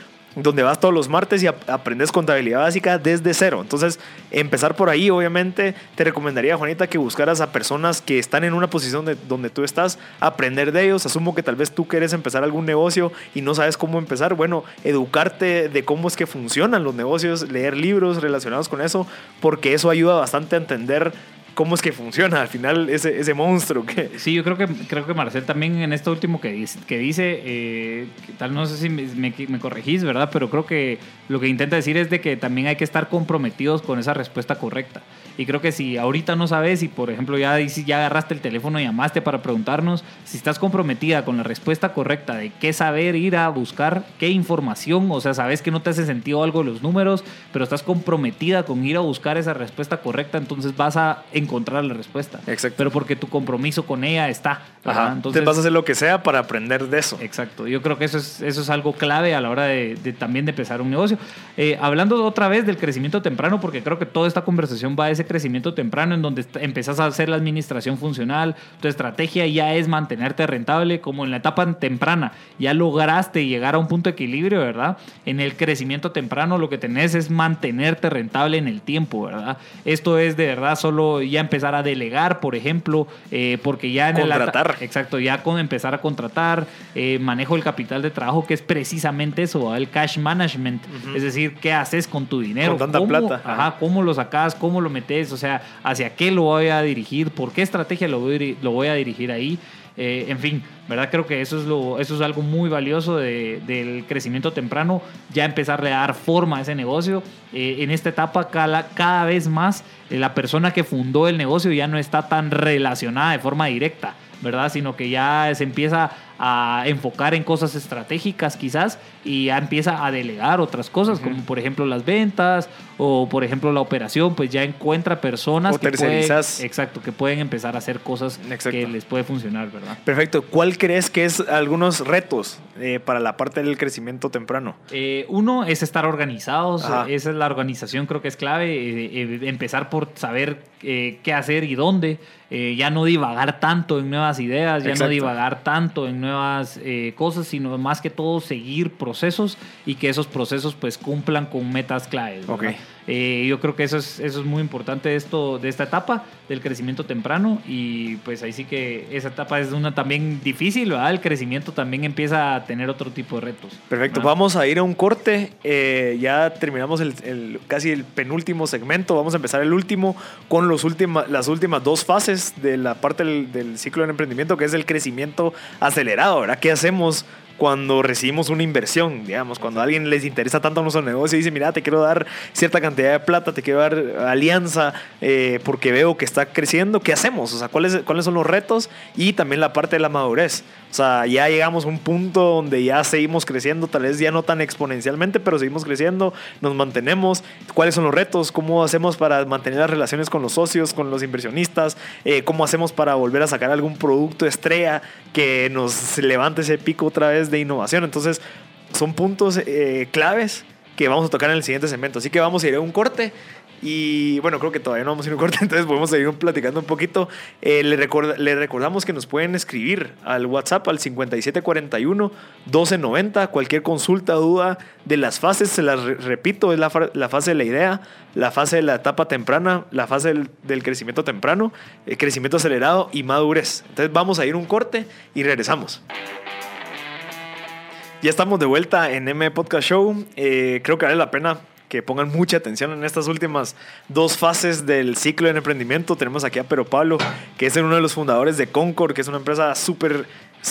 donde vas todos los martes y aprendes contabilidad básica desde cero. Entonces, empezar por ahí, obviamente, te recomendaría, Juanita, que buscaras a personas que están en una posición de, donde tú estás, aprender de ellos. Asumo que tal vez tú quieres empezar algún negocio y no sabes cómo empezar. Bueno, educarte de cómo es que funcionan los negocios, leer libros relacionados con eso, porque eso ayuda bastante a entender cómo es que funciona al final ese, ese monstruo. Que... Sí, yo creo que, creo que Marcel también en esto último que dice, que dice eh, tal no sé si me, me, corregís, ¿verdad? Pero creo que lo que intenta decir es de que también hay que estar comprometidos con esa respuesta correcta. Y creo que si ahorita no sabes y, por ejemplo, ya, ya agarraste el teléfono y llamaste para preguntarnos, si estás comprometida con la respuesta correcta de qué saber ir a buscar, qué información, o sea, sabes que no te hace sentido algo los números, pero estás comprometida con ir a buscar esa respuesta correcta, entonces vas a encontrar la respuesta. Exacto. Pero porque tu compromiso con ella está. Ajá. Entonces vas a hacer lo que sea para aprender de eso. Exacto. Yo creo que eso es, eso es algo clave a la hora de, también de empezar un negocio. Eh, hablando otra vez del crecimiento temprano, porque creo que toda esta conversación va a ese crecimiento temprano en donde empezás a hacer la administración funcional, tu estrategia ya es mantenerte rentable, como en la etapa temprana. Ya lograste llegar a un punto de equilibrio, ¿verdad? En el crecimiento temprano lo que tenés es mantenerte rentable en el tiempo, ¿verdad? Esto es de verdad solo ya empezar a delegar, por ejemplo, eh, porque ya en contratar. exacto, ya con empezar a contratar, eh, manejo el capital de trabajo, que es precisamente eso, el cash management, es decir, qué haces con tu dinero, con tanta plata, ajá, cómo lo sacas, cómo lo metes, o sea, hacia qué lo voy a dirigir, por qué estrategia lo voy, a dirigir ahí. Eh, en fin, ¿verdad? Creo que eso es, algo muy valioso del crecimiento temprano, ya empezarle a dar forma a ese negocio. Eh, en esta etapa, cada, cada vez más, eh, la persona que fundó el negocio ya no está tan relacionada de forma directa, ¿verdad? Sino que ya se empieza a enfocar en cosas estratégicas quizás y ya empieza a delegar otras cosas, como por ejemplo las ventas o por ejemplo la operación, pues ya encuentra personas que pueden, exacto, que pueden empezar a hacer cosas que les puede funcionar, ¿verdad? Perfecto. ¿Cuál crees que es algunos retos eh, para la parte del crecimiento temprano? Eh, uno es estar organizados, esa es la organización creo que es clave, eh, empezar por saber qué hacer y dónde, ya no divagar tanto en nuevas ideas, ya no divagar tanto en nuevas cosas, sino más que todo seguir procesos y que esos procesos pues cumplan con metas claves. Eh, yo creo que eso es, eso es muy importante de, esto, de esta etapa del crecimiento temprano y pues ahí sí que esa etapa es una también difícil, ¿verdad? El crecimiento también empieza a tener otro tipo de retos. Perfecto, vamos a ir a un corte, eh, ya terminamos el, casi el penúltimo segmento, vamos a empezar el último con los las últimas dos fases de la parte del, del ciclo de emprendimiento que es el crecimiento acelerado, ¿verdad? ¿Qué hacemos? Cuando recibimos una inversión, digamos, cuando a alguien les interesa tanto nuestro negocio y dice, mira, te quiero dar cierta cantidad de plata, te quiero dar alianza eh, porque veo que está creciendo, ¿qué hacemos? O sea, ¿cuáles, ¿cuáles son los retos? Y también la parte de la madurez. O sea, ya llegamos a un punto donde ya seguimos creciendo, tal vez ya no tan exponencialmente, pero seguimos creciendo, nos mantenemos. ¿Cuáles son los retos? ¿Cómo hacemos para mantener las relaciones con los socios, con los inversionistas? Eh, ¿Cómo hacemos para volver a sacar algún producto estrella que nos levante ese pico otra vez de innovación? Entonces, son puntos eh, claves que vamos a tocar en el siguiente segmento. Así que vamos a ir a un corte y bueno, creo que todavía no vamos a ir un corte, *laughs* entonces podemos seguir platicando un poquito. Eh, le, le, recordamos que nos pueden escribir al WhatsApp al 5741-1290. Cualquier consulta, duda de las fases, se las repito, es la, la, fase de la idea, la fase de la etapa temprana, la fase del, crecimiento temprano, el eh, crecimiento acelerado y madurez. Entonces vamos a ir un corte y regresamos. Ya estamos de vuelta en M Podcast Show. Eh, creo que vale la pena que pongan mucha atención en estas últimas dos fases del ciclo de emprendimiento. Tenemos aquí a Pero Pablo, que es uno de los fundadores de Concord, que es una empresa súper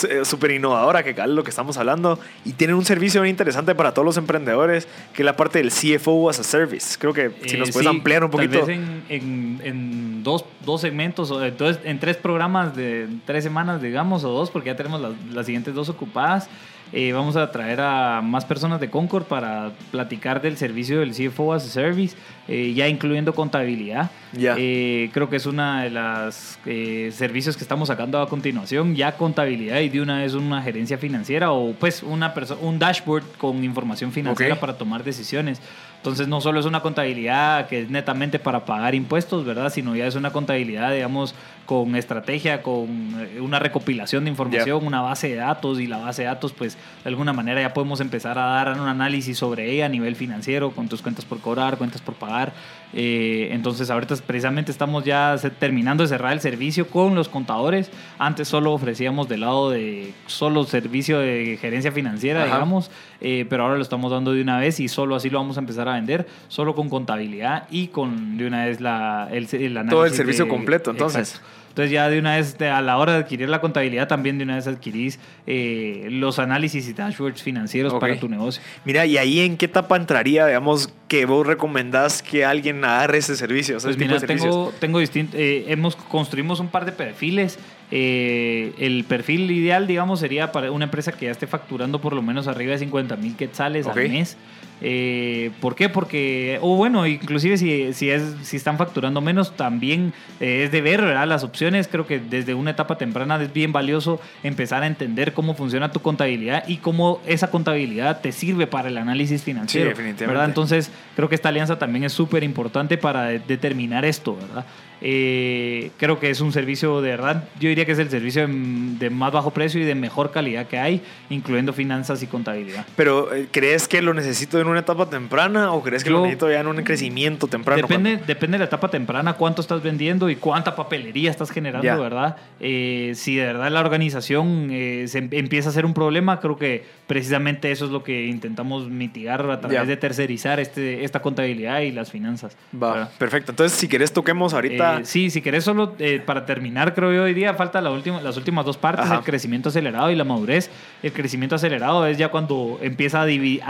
eh, súper innovadora, que es lo que estamos hablando, y tienen un servicio muy interesante para todos los emprendedores, que es la parte del CFO as a Service. Creo que si nos eh, puedes ampliar un poquito. Tal vez en, en, dos, dos, segmentos, entonces en tres programas de tres semanas, digamos, o dos, porque ya tenemos las, las siguientes dos ocupadas. Eh, vamos a traer a más personas de Concord para platicar del servicio del CFO as a Service, eh, ya incluyendo contabilidad. Eh, creo que es una de las servicios que estamos sacando a continuación, ya contabilidad y de una vez una gerencia financiera o pues una un dashboard con información financiera para tomar decisiones. Entonces no solo es una contabilidad que es netamente para pagar impuestos, ¿verdad? Sino ya es una contabilidad, digamos, con estrategia, con eh, una recopilación de información, una base de datos y la base de datos, pues de alguna manera ya podemos empezar a dar un análisis sobre ella a nivel financiero, con tus cuentas por cobrar, cuentas por pagar. Eh, entonces ahorita precisamente estamos ya terminando de cerrar el servicio con los contadores. Antes solo ofrecíamos del lado de solo servicio de gerencia financiera, digamos, eh, pero ahora lo estamos dando de una vez y solo así lo vamos a empezar a vender, solo con contabilidad y con de una vez la, el, análisis. Todo el servicio completo, entonces. Entonces ya de una vez, a la hora de adquirir la contabilidad, también de una vez adquirís eh, los análisis y dashboards financieros para tu negocio. Mira, ¿y ahí en qué etapa entraría, digamos, que vos recomendás que alguien agarre ese servicio? pues mira, tengo, tengo eh, hemos, construimos un par de perfiles. Eh, el perfil ideal, digamos, sería para una empresa que ya esté facturando por lo menos arriba de 50 mil quetzales al mes. Eh, ¿Por qué? Porque, o bueno, inclusive si, si, es, si están facturando menos, también eh, es de ver ¿verdad? las opciones. Creo que desde una etapa temprana es bien valioso empezar a entender cómo funciona tu contabilidad y cómo esa contabilidad te sirve para el análisis financiero. ¿verdad? Entonces, creo que esta alianza también es súper importante para determinar esto, ¿verdad? Eh, creo que es un servicio de verdad, yo diría que es el servicio de, más bajo precio y de mejor calidad que hay, incluyendo finanzas y contabilidad. Pero, eh, ¿crees que lo necesito en una etapa temprana o crees que lo necesito ya en un crecimiento temprano? Depende, depende de la etapa temprana, cuánto estás vendiendo y cuánta papelería estás generando, ¿verdad? Eh, si de verdad la organización se em, empieza a ser un problema, creo que precisamente eso es lo que intentamos mitigar a través de tercerizar este, esta contabilidad y las finanzas. Va, perfecto. Entonces, si querés, toquemos ahorita eh, sí, si querés solo eh, para terminar, creo yo hoy día falta la última, las últimas dos partes, el crecimiento acelerado y la madurez. El crecimiento acelerado es ya cuando empieza a dividir,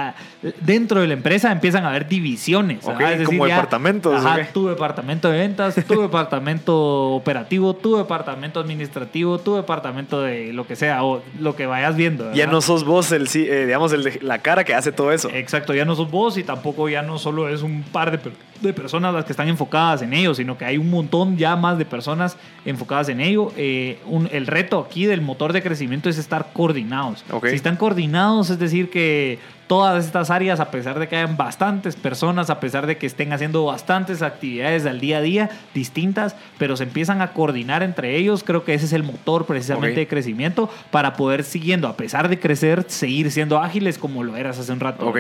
dentro de la empresa empiezan a haber divisiones. como departamentos. tu departamento de ventas, tu *laughs* departamento operativo, tu departamento administrativo, tu departamento de lo que sea, o lo que vayas viendo. Ya no sos vos el, eh, digamos, el, la cara que hace todo eso. Exacto, ya no sos vos y tampoco ya no solo es un par de, de personas las que están enfocadas en ello, sino que hay un montón ya más de personas enfocadas en ello. Eh, el reto aquí del motor de crecimiento es estar coordinados. Si están coordinados, es decir, que todas estas áreas, a pesar de que hayan bastantes personas, a pesar de que estén haciendo bastantes actividades al día a día distintas, pero se empiezan a coordinar entre ellos, creo que ese es el motor precisamente de crecimiento para poder siguiendo, a pesar de crecer, seguir siendo ágiles como lo eras hace un rato.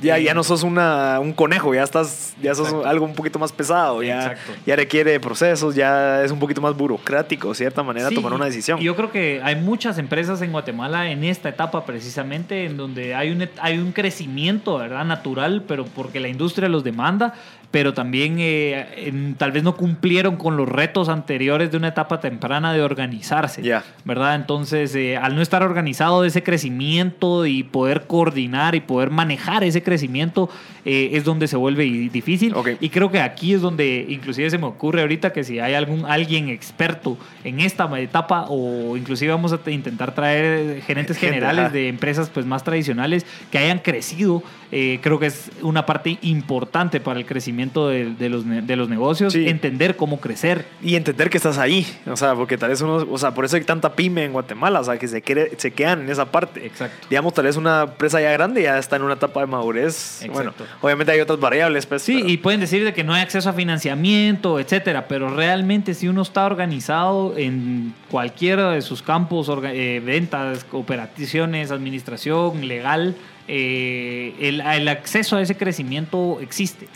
Ya, ya no sos una, un conejo, ya estás, ya sos algo un poquito más pesado, ya, ya requiere procesos, ya es un poquito más burocrático, de cierta manera, tomar una decisión. Yo creo que hay muchas empresas en Guatemala en esta etapa precisamente, en donde hay un, hay un crecimiento, ¿verdad? Natural, pero porque la industria los demanda, pero también eh, tal vez no cumplieron con los retos anteriores de una etapa temprana de organizarse, ¿verdad? Entonces, eh, al no estar organizado de ese crecimiento y poder coordinar y poder manejar ese crecimiento, eh, es donde se vuelve difícil. Y creo que aquí es donde inclusive se me ocurre ahorita que si hay algún alguien experto en esta etapa o inclusive vamos a intentar traer gerentes generales de empresas pues más tradicionales que hayan crecido, creo que es una parte importante para el crecimiento de, los, de los negocios, entender cómo crecer. Y entender que estás ahí, o sea, porque tal vez uno, o sea, por eso hay tanta pyme en Guatemala, o sea, que se, quiere, se quedan en esa parte. Exacto. Digamos, tal vez una empresa ya grande ya está en una etapa de madurez. Bueno, obviamente hay otras variables, pues. Sí, y pueden decir de que no hay acceso a financiamiento, etcétera, pero realmente si uno está organizado en cualquiera de sus campos, eh, ventas, operaciones, administración, legal, eh, el, acceso a ese crecimiento existe.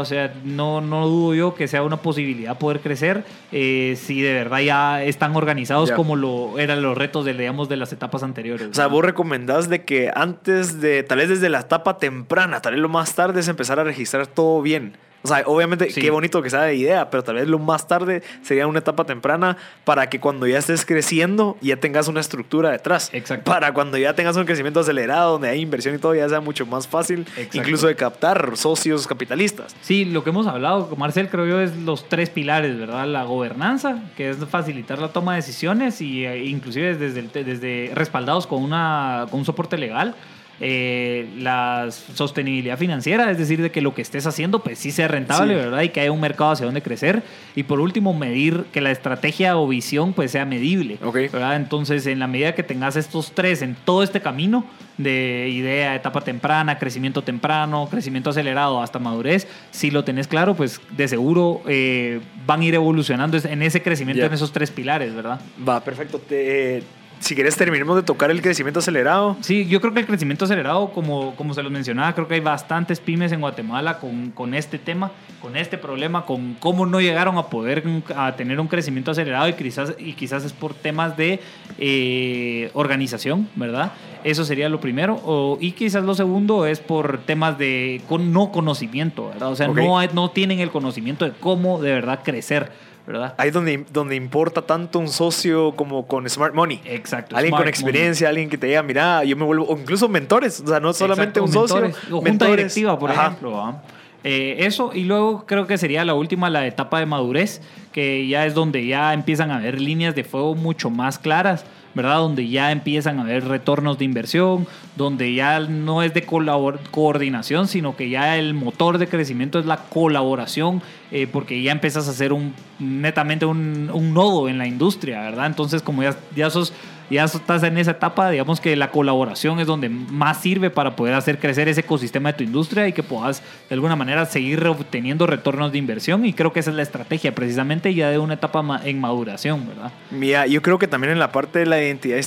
O sea, no, no dudo yo que sea una posibilidad poder crecer eh, si de verdad ya están organizados como lo eran los retos de, digamos, de las etapas anteriores. O sea, vos recomendás de que antes de, tal vez desde la etapa temprana, tal vez lo más tarde es empezar a registrar todo bien. O sea, obviamente, qué bonito que sea de idea, pero tal vez lo más tarde sería una etapa temprana para que cuando ya estés creciendo ya tengas una estructura detrás. Exacto. Para cuando ya tengas un crecimiento acelerado, donde hay inversión y todo, ya sea mucho más fácil, incluso de captar socios capitalistas. Sí, lo que hemos hablado, Marcel, creo yo, es los tres pilares, ¿verdad? La gobernanza, que es facilitar la toma de decisiones y e inclusive desde, desde respaldados con, una, con un soporte legal eh, la sostenibilidad financiera, es decir, de que lo que estés haciendo pues sí sea rentable, ¿verdad? Y que haya un mercado hacia donde crecer. Y por último, medir que la estrategia o visión pues sea medible, ¿verdad? Entonces, en la medida que tengas estos tres en todo este camino de idea, etapa temprana, crecimiento temprano, crecimiento acelerado hasta madurez, si lo tenés claro, pues de seguro eh, van a ir evolucionando en ese crecimiento en esos tres pilares, ¿verdad? Va, perfecto. Te, si quieres terminemos de tocar el crecimiento acelerado. Sí, yo creo que el crecimiento acelerado, como, como se los mencionaba, creo que hay bastantes pymes en Guatemala con, con este tema, con este problema, con cómo no llegaron a poder a tener un crecimiento acelerado y quizás, y quizás es por temas de eh, organización, ¿verdad? Eso sería lo primero. O, y quizás lo segundo es por temas de con, no conocimiento, ¿verdad? O sea, no, no tienen el conocimiento de cómo de verdad crecer. ¿Verdad? Ahí es donde, donde importa tanto un socio como con Smart Money. Exacto. Alguien con experiencia, alguien que te diga, mira, yo me vuelvo, o incluso mentores, o sea, no solamente un socio. O junta directiva, por ejemplo. Eh, eso, y luego creo que sería la última, la etapa de madurez, que ya es donde ya empiezan a haber líneas de fuego mucho más claras ¿verdad? Donde ya empiezan a haber retornos de inversión, donde ya no es de coordinación, sino que ya el motor de crecimiento es la colaboración, eh, porque ya empiezas a ser un, netamente un, un, nodo en la industria, ¿verdad? Entonces, como ya, ya sos ya estás en esa etapa, digamos que la colaboración es donde más sirve para poder hacer crecer ese ecosistema de tu industria y que puedas de alguna manera seguir obteniendo retornos de inversión y creo que esa es la estrategia precisamente ya de una etapa en maduración, ¿verdad? Mira, yo creo que también en la parte de la identidad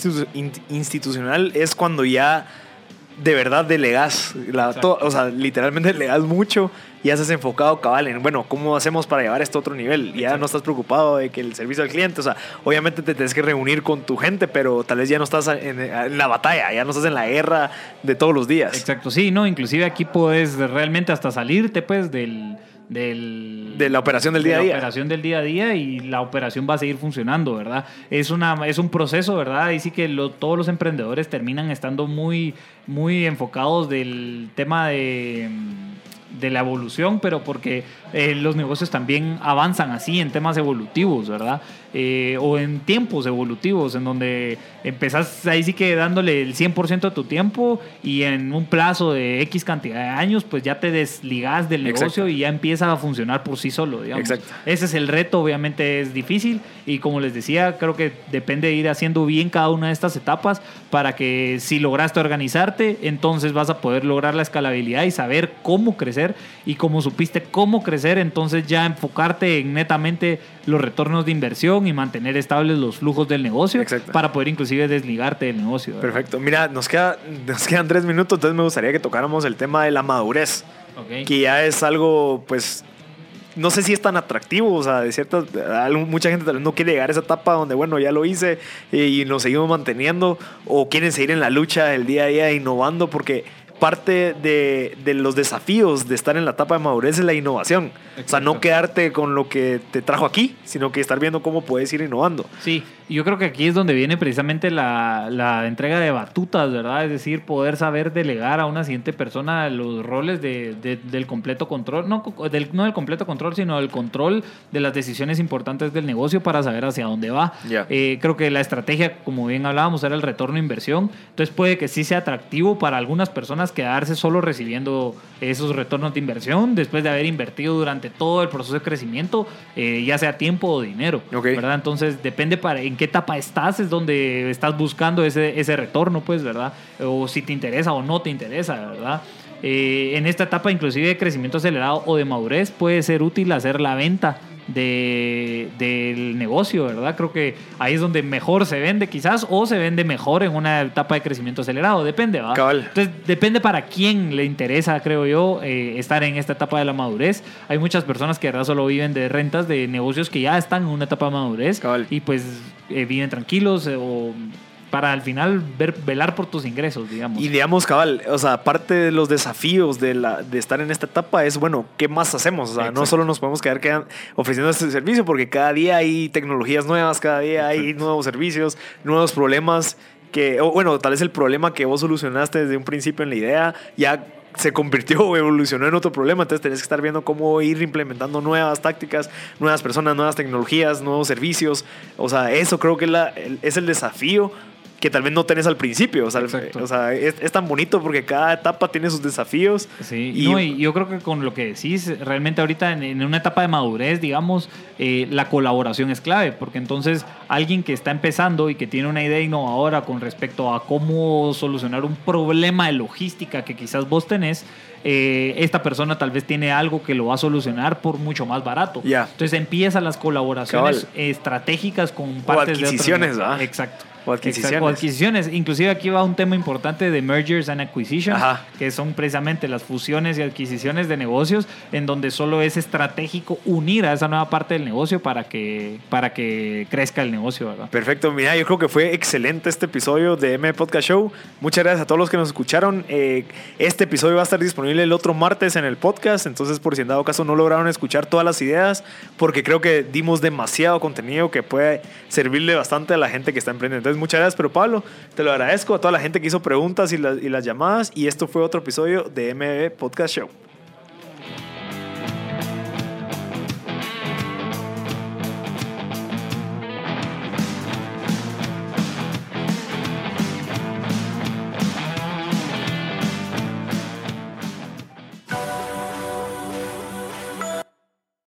institucional es cuando ya de verdad delegas, la, o sea, literalmente delegas mucho y ya estás enfocado cabal en, bueno, ¿cómo hacemos para llevar esto a otro nivel? Ya no estás preocupado de que el servicio al cliente, o sea, obviamente te tienes que reunir con tu gente, pero tal vez ya no estás en, la batalla, ya no estás en la guerra de todos los días. Exacto, sí, no, inclusive aquí puedes realmente hasta salirte pues del del, de la operación del día a día. La operación del día a día y la operación va a seguir funcionando, ¿verdad? Es, una, es un proceso, ¿verdad? Y sí que todos los emprendedores terminan estando muy, muy enfocados del tema de de la evolución, pero porque eh, los negocios también avanzan así en temas evolutivos, ¿verdad? Eh, o en tiempos evolutivos, en donde empezás ahí sí que dándole el 100% de tu tiempo y en un plazo de X cantidad de años, pues ya te desligas del negocio y ya empieza a funcionar por sí solo, digamos. Exacto. Ese es el reto, obviamente es difícil y como les decía, creo que depende de ir haciendo bien cada una de estas etapas para que si lograste organizarte, entonces vas a poder lograr la escalabilidad y saber cómo crecer y como supiste cómo crecer crecer, entonces ya enfocarte en netamente los retornos de inversión y mantener estables los flujos del negocio para poder inclusive desligarte del negocio. Perfecto. Mira, nos, queda, nos quedan tres minutos, entonces me gustaría que tocáramos el tema de la madurez. Que ya es algo, pues, no sé si es tan atractivo, o sea, de cierta, mucha gente tal vez no quiere llegar a esa etapa donde, bueno, ya lo hice y nos seguimos manteniendo, o quieren seguir en la lucha del día a día innovando, porque parte de, de, los desafíos de estar en la etapa de madurez es la innovación. O sea, no quedarte con lo que te trajo aquí, sino que estar viendo cómo puedes ir innovando. Sí, yo creo que aquí es donde viene precisamente la, la, entrega de batutas, ¿verdad? Es decir, poder saber delegar a una siguiente persona los roles de, del completo control, no del, no del completo control, sino del control de las decisiones importantes del negocio para saber hacia dónde va. Eh, creo que la estrategia, como bien hablábamos, era el retorno de inversión. Entonces puede que sí sea atractivo para algunas personas quedarse solo recibiendo esos retornos de inversión después de haber invertido durante todo el proceso de crecimiento, eh, ya sea tiempo o dinero, ¿verdad? Entonces depende para en qué etapa estás, es donde estás buscando ese, ese retorno, pues, ¿verdad? O si te interesa o no te interesa, ¿verdad? Eh, en esta etapa inclusive de crecimiento acelerado o de madurez puede ser útil hacer la venta de, del negocio, ¿verdad? Creo que ahí es donde mejor se vende quizás o se vende mejor en una etapa de crecimiento acelerado, depende, ¿va? Entonces depende para quién le interesa, creo yo, eh, estar en esta etapa de la madurez. Hay muchas personas que de verdad solo viven de rentas de negocios que ya están en una etapa de madurez y pues eh, viven tranquilos eh, o para al final ver, velar por tus ingresos, digamos. Y digamos, cabal, o sea, parte de los desafíos de, la, de estar en esta etapa es, bueno, ¿qué más hacemos? O sea, no solo nos podemos quedar, ofreciendo este servicio, porque cada día hay tecnologías nuevas, cada día hay nuevos servicios, nuevos problemas que, o bueno, tal vez el problema que vos solucionaste desde un principio en la idea, ya se convirtió o evolucionó en otro problema. Entonces tenés que estar viendo cómo ir implementando nuevas tácticas, nuevas personas, nuevas tecnologías, nuevos servicios. O sea, eso creo que es, la, es el desafío que tal vez no tenés al principio. O sea, o sea es, tan bonito porque cada etapa tiene sus desafíos. Sí, y, yo creo que con lo que decís, realmente ahorita en, una etapa de madurez, digamos, eh, la colaboración es clave, porque entonces alguien que está empezando y que tiene una idea innovadora con respecto a cómo solucionar un problema de logística que quizás vos tenés, eh, esta persona tal vez tiene algo que lo va a solucionar por mucho más barato. Entonces empiezan las colaboraciones estratégicas con partes o adquisiciones, de Exacto. O adquisiciones. adquisiciones. Inclusive aquí va un tema importante de mergers and acquisitions, que son precisamente las fusiones y adquisiciones de negocios, en donde solo es estratégico unir a esa nueva parte del negocio para que, para que crezca el negocio. ¿verdad? Perfecto. Mira, yo creo que fue excelente este episodio de M Podcast Show. Muchas gracias a todos los que nos escucharon. Eh, este episodio va a estar disponible el otro martes en el podcast, entonces por si en dado caso no lograron escuchar todas las ideas, porque creo que dimos demasiado contenido que puede servirle bastante a la gente que está emprendiendo muchas gracias, pero Pablo, te lo agradezco a toda la gente que hizo preguntas y, y las llamadas. Y esto fue otro episodio de MB Podcast Show.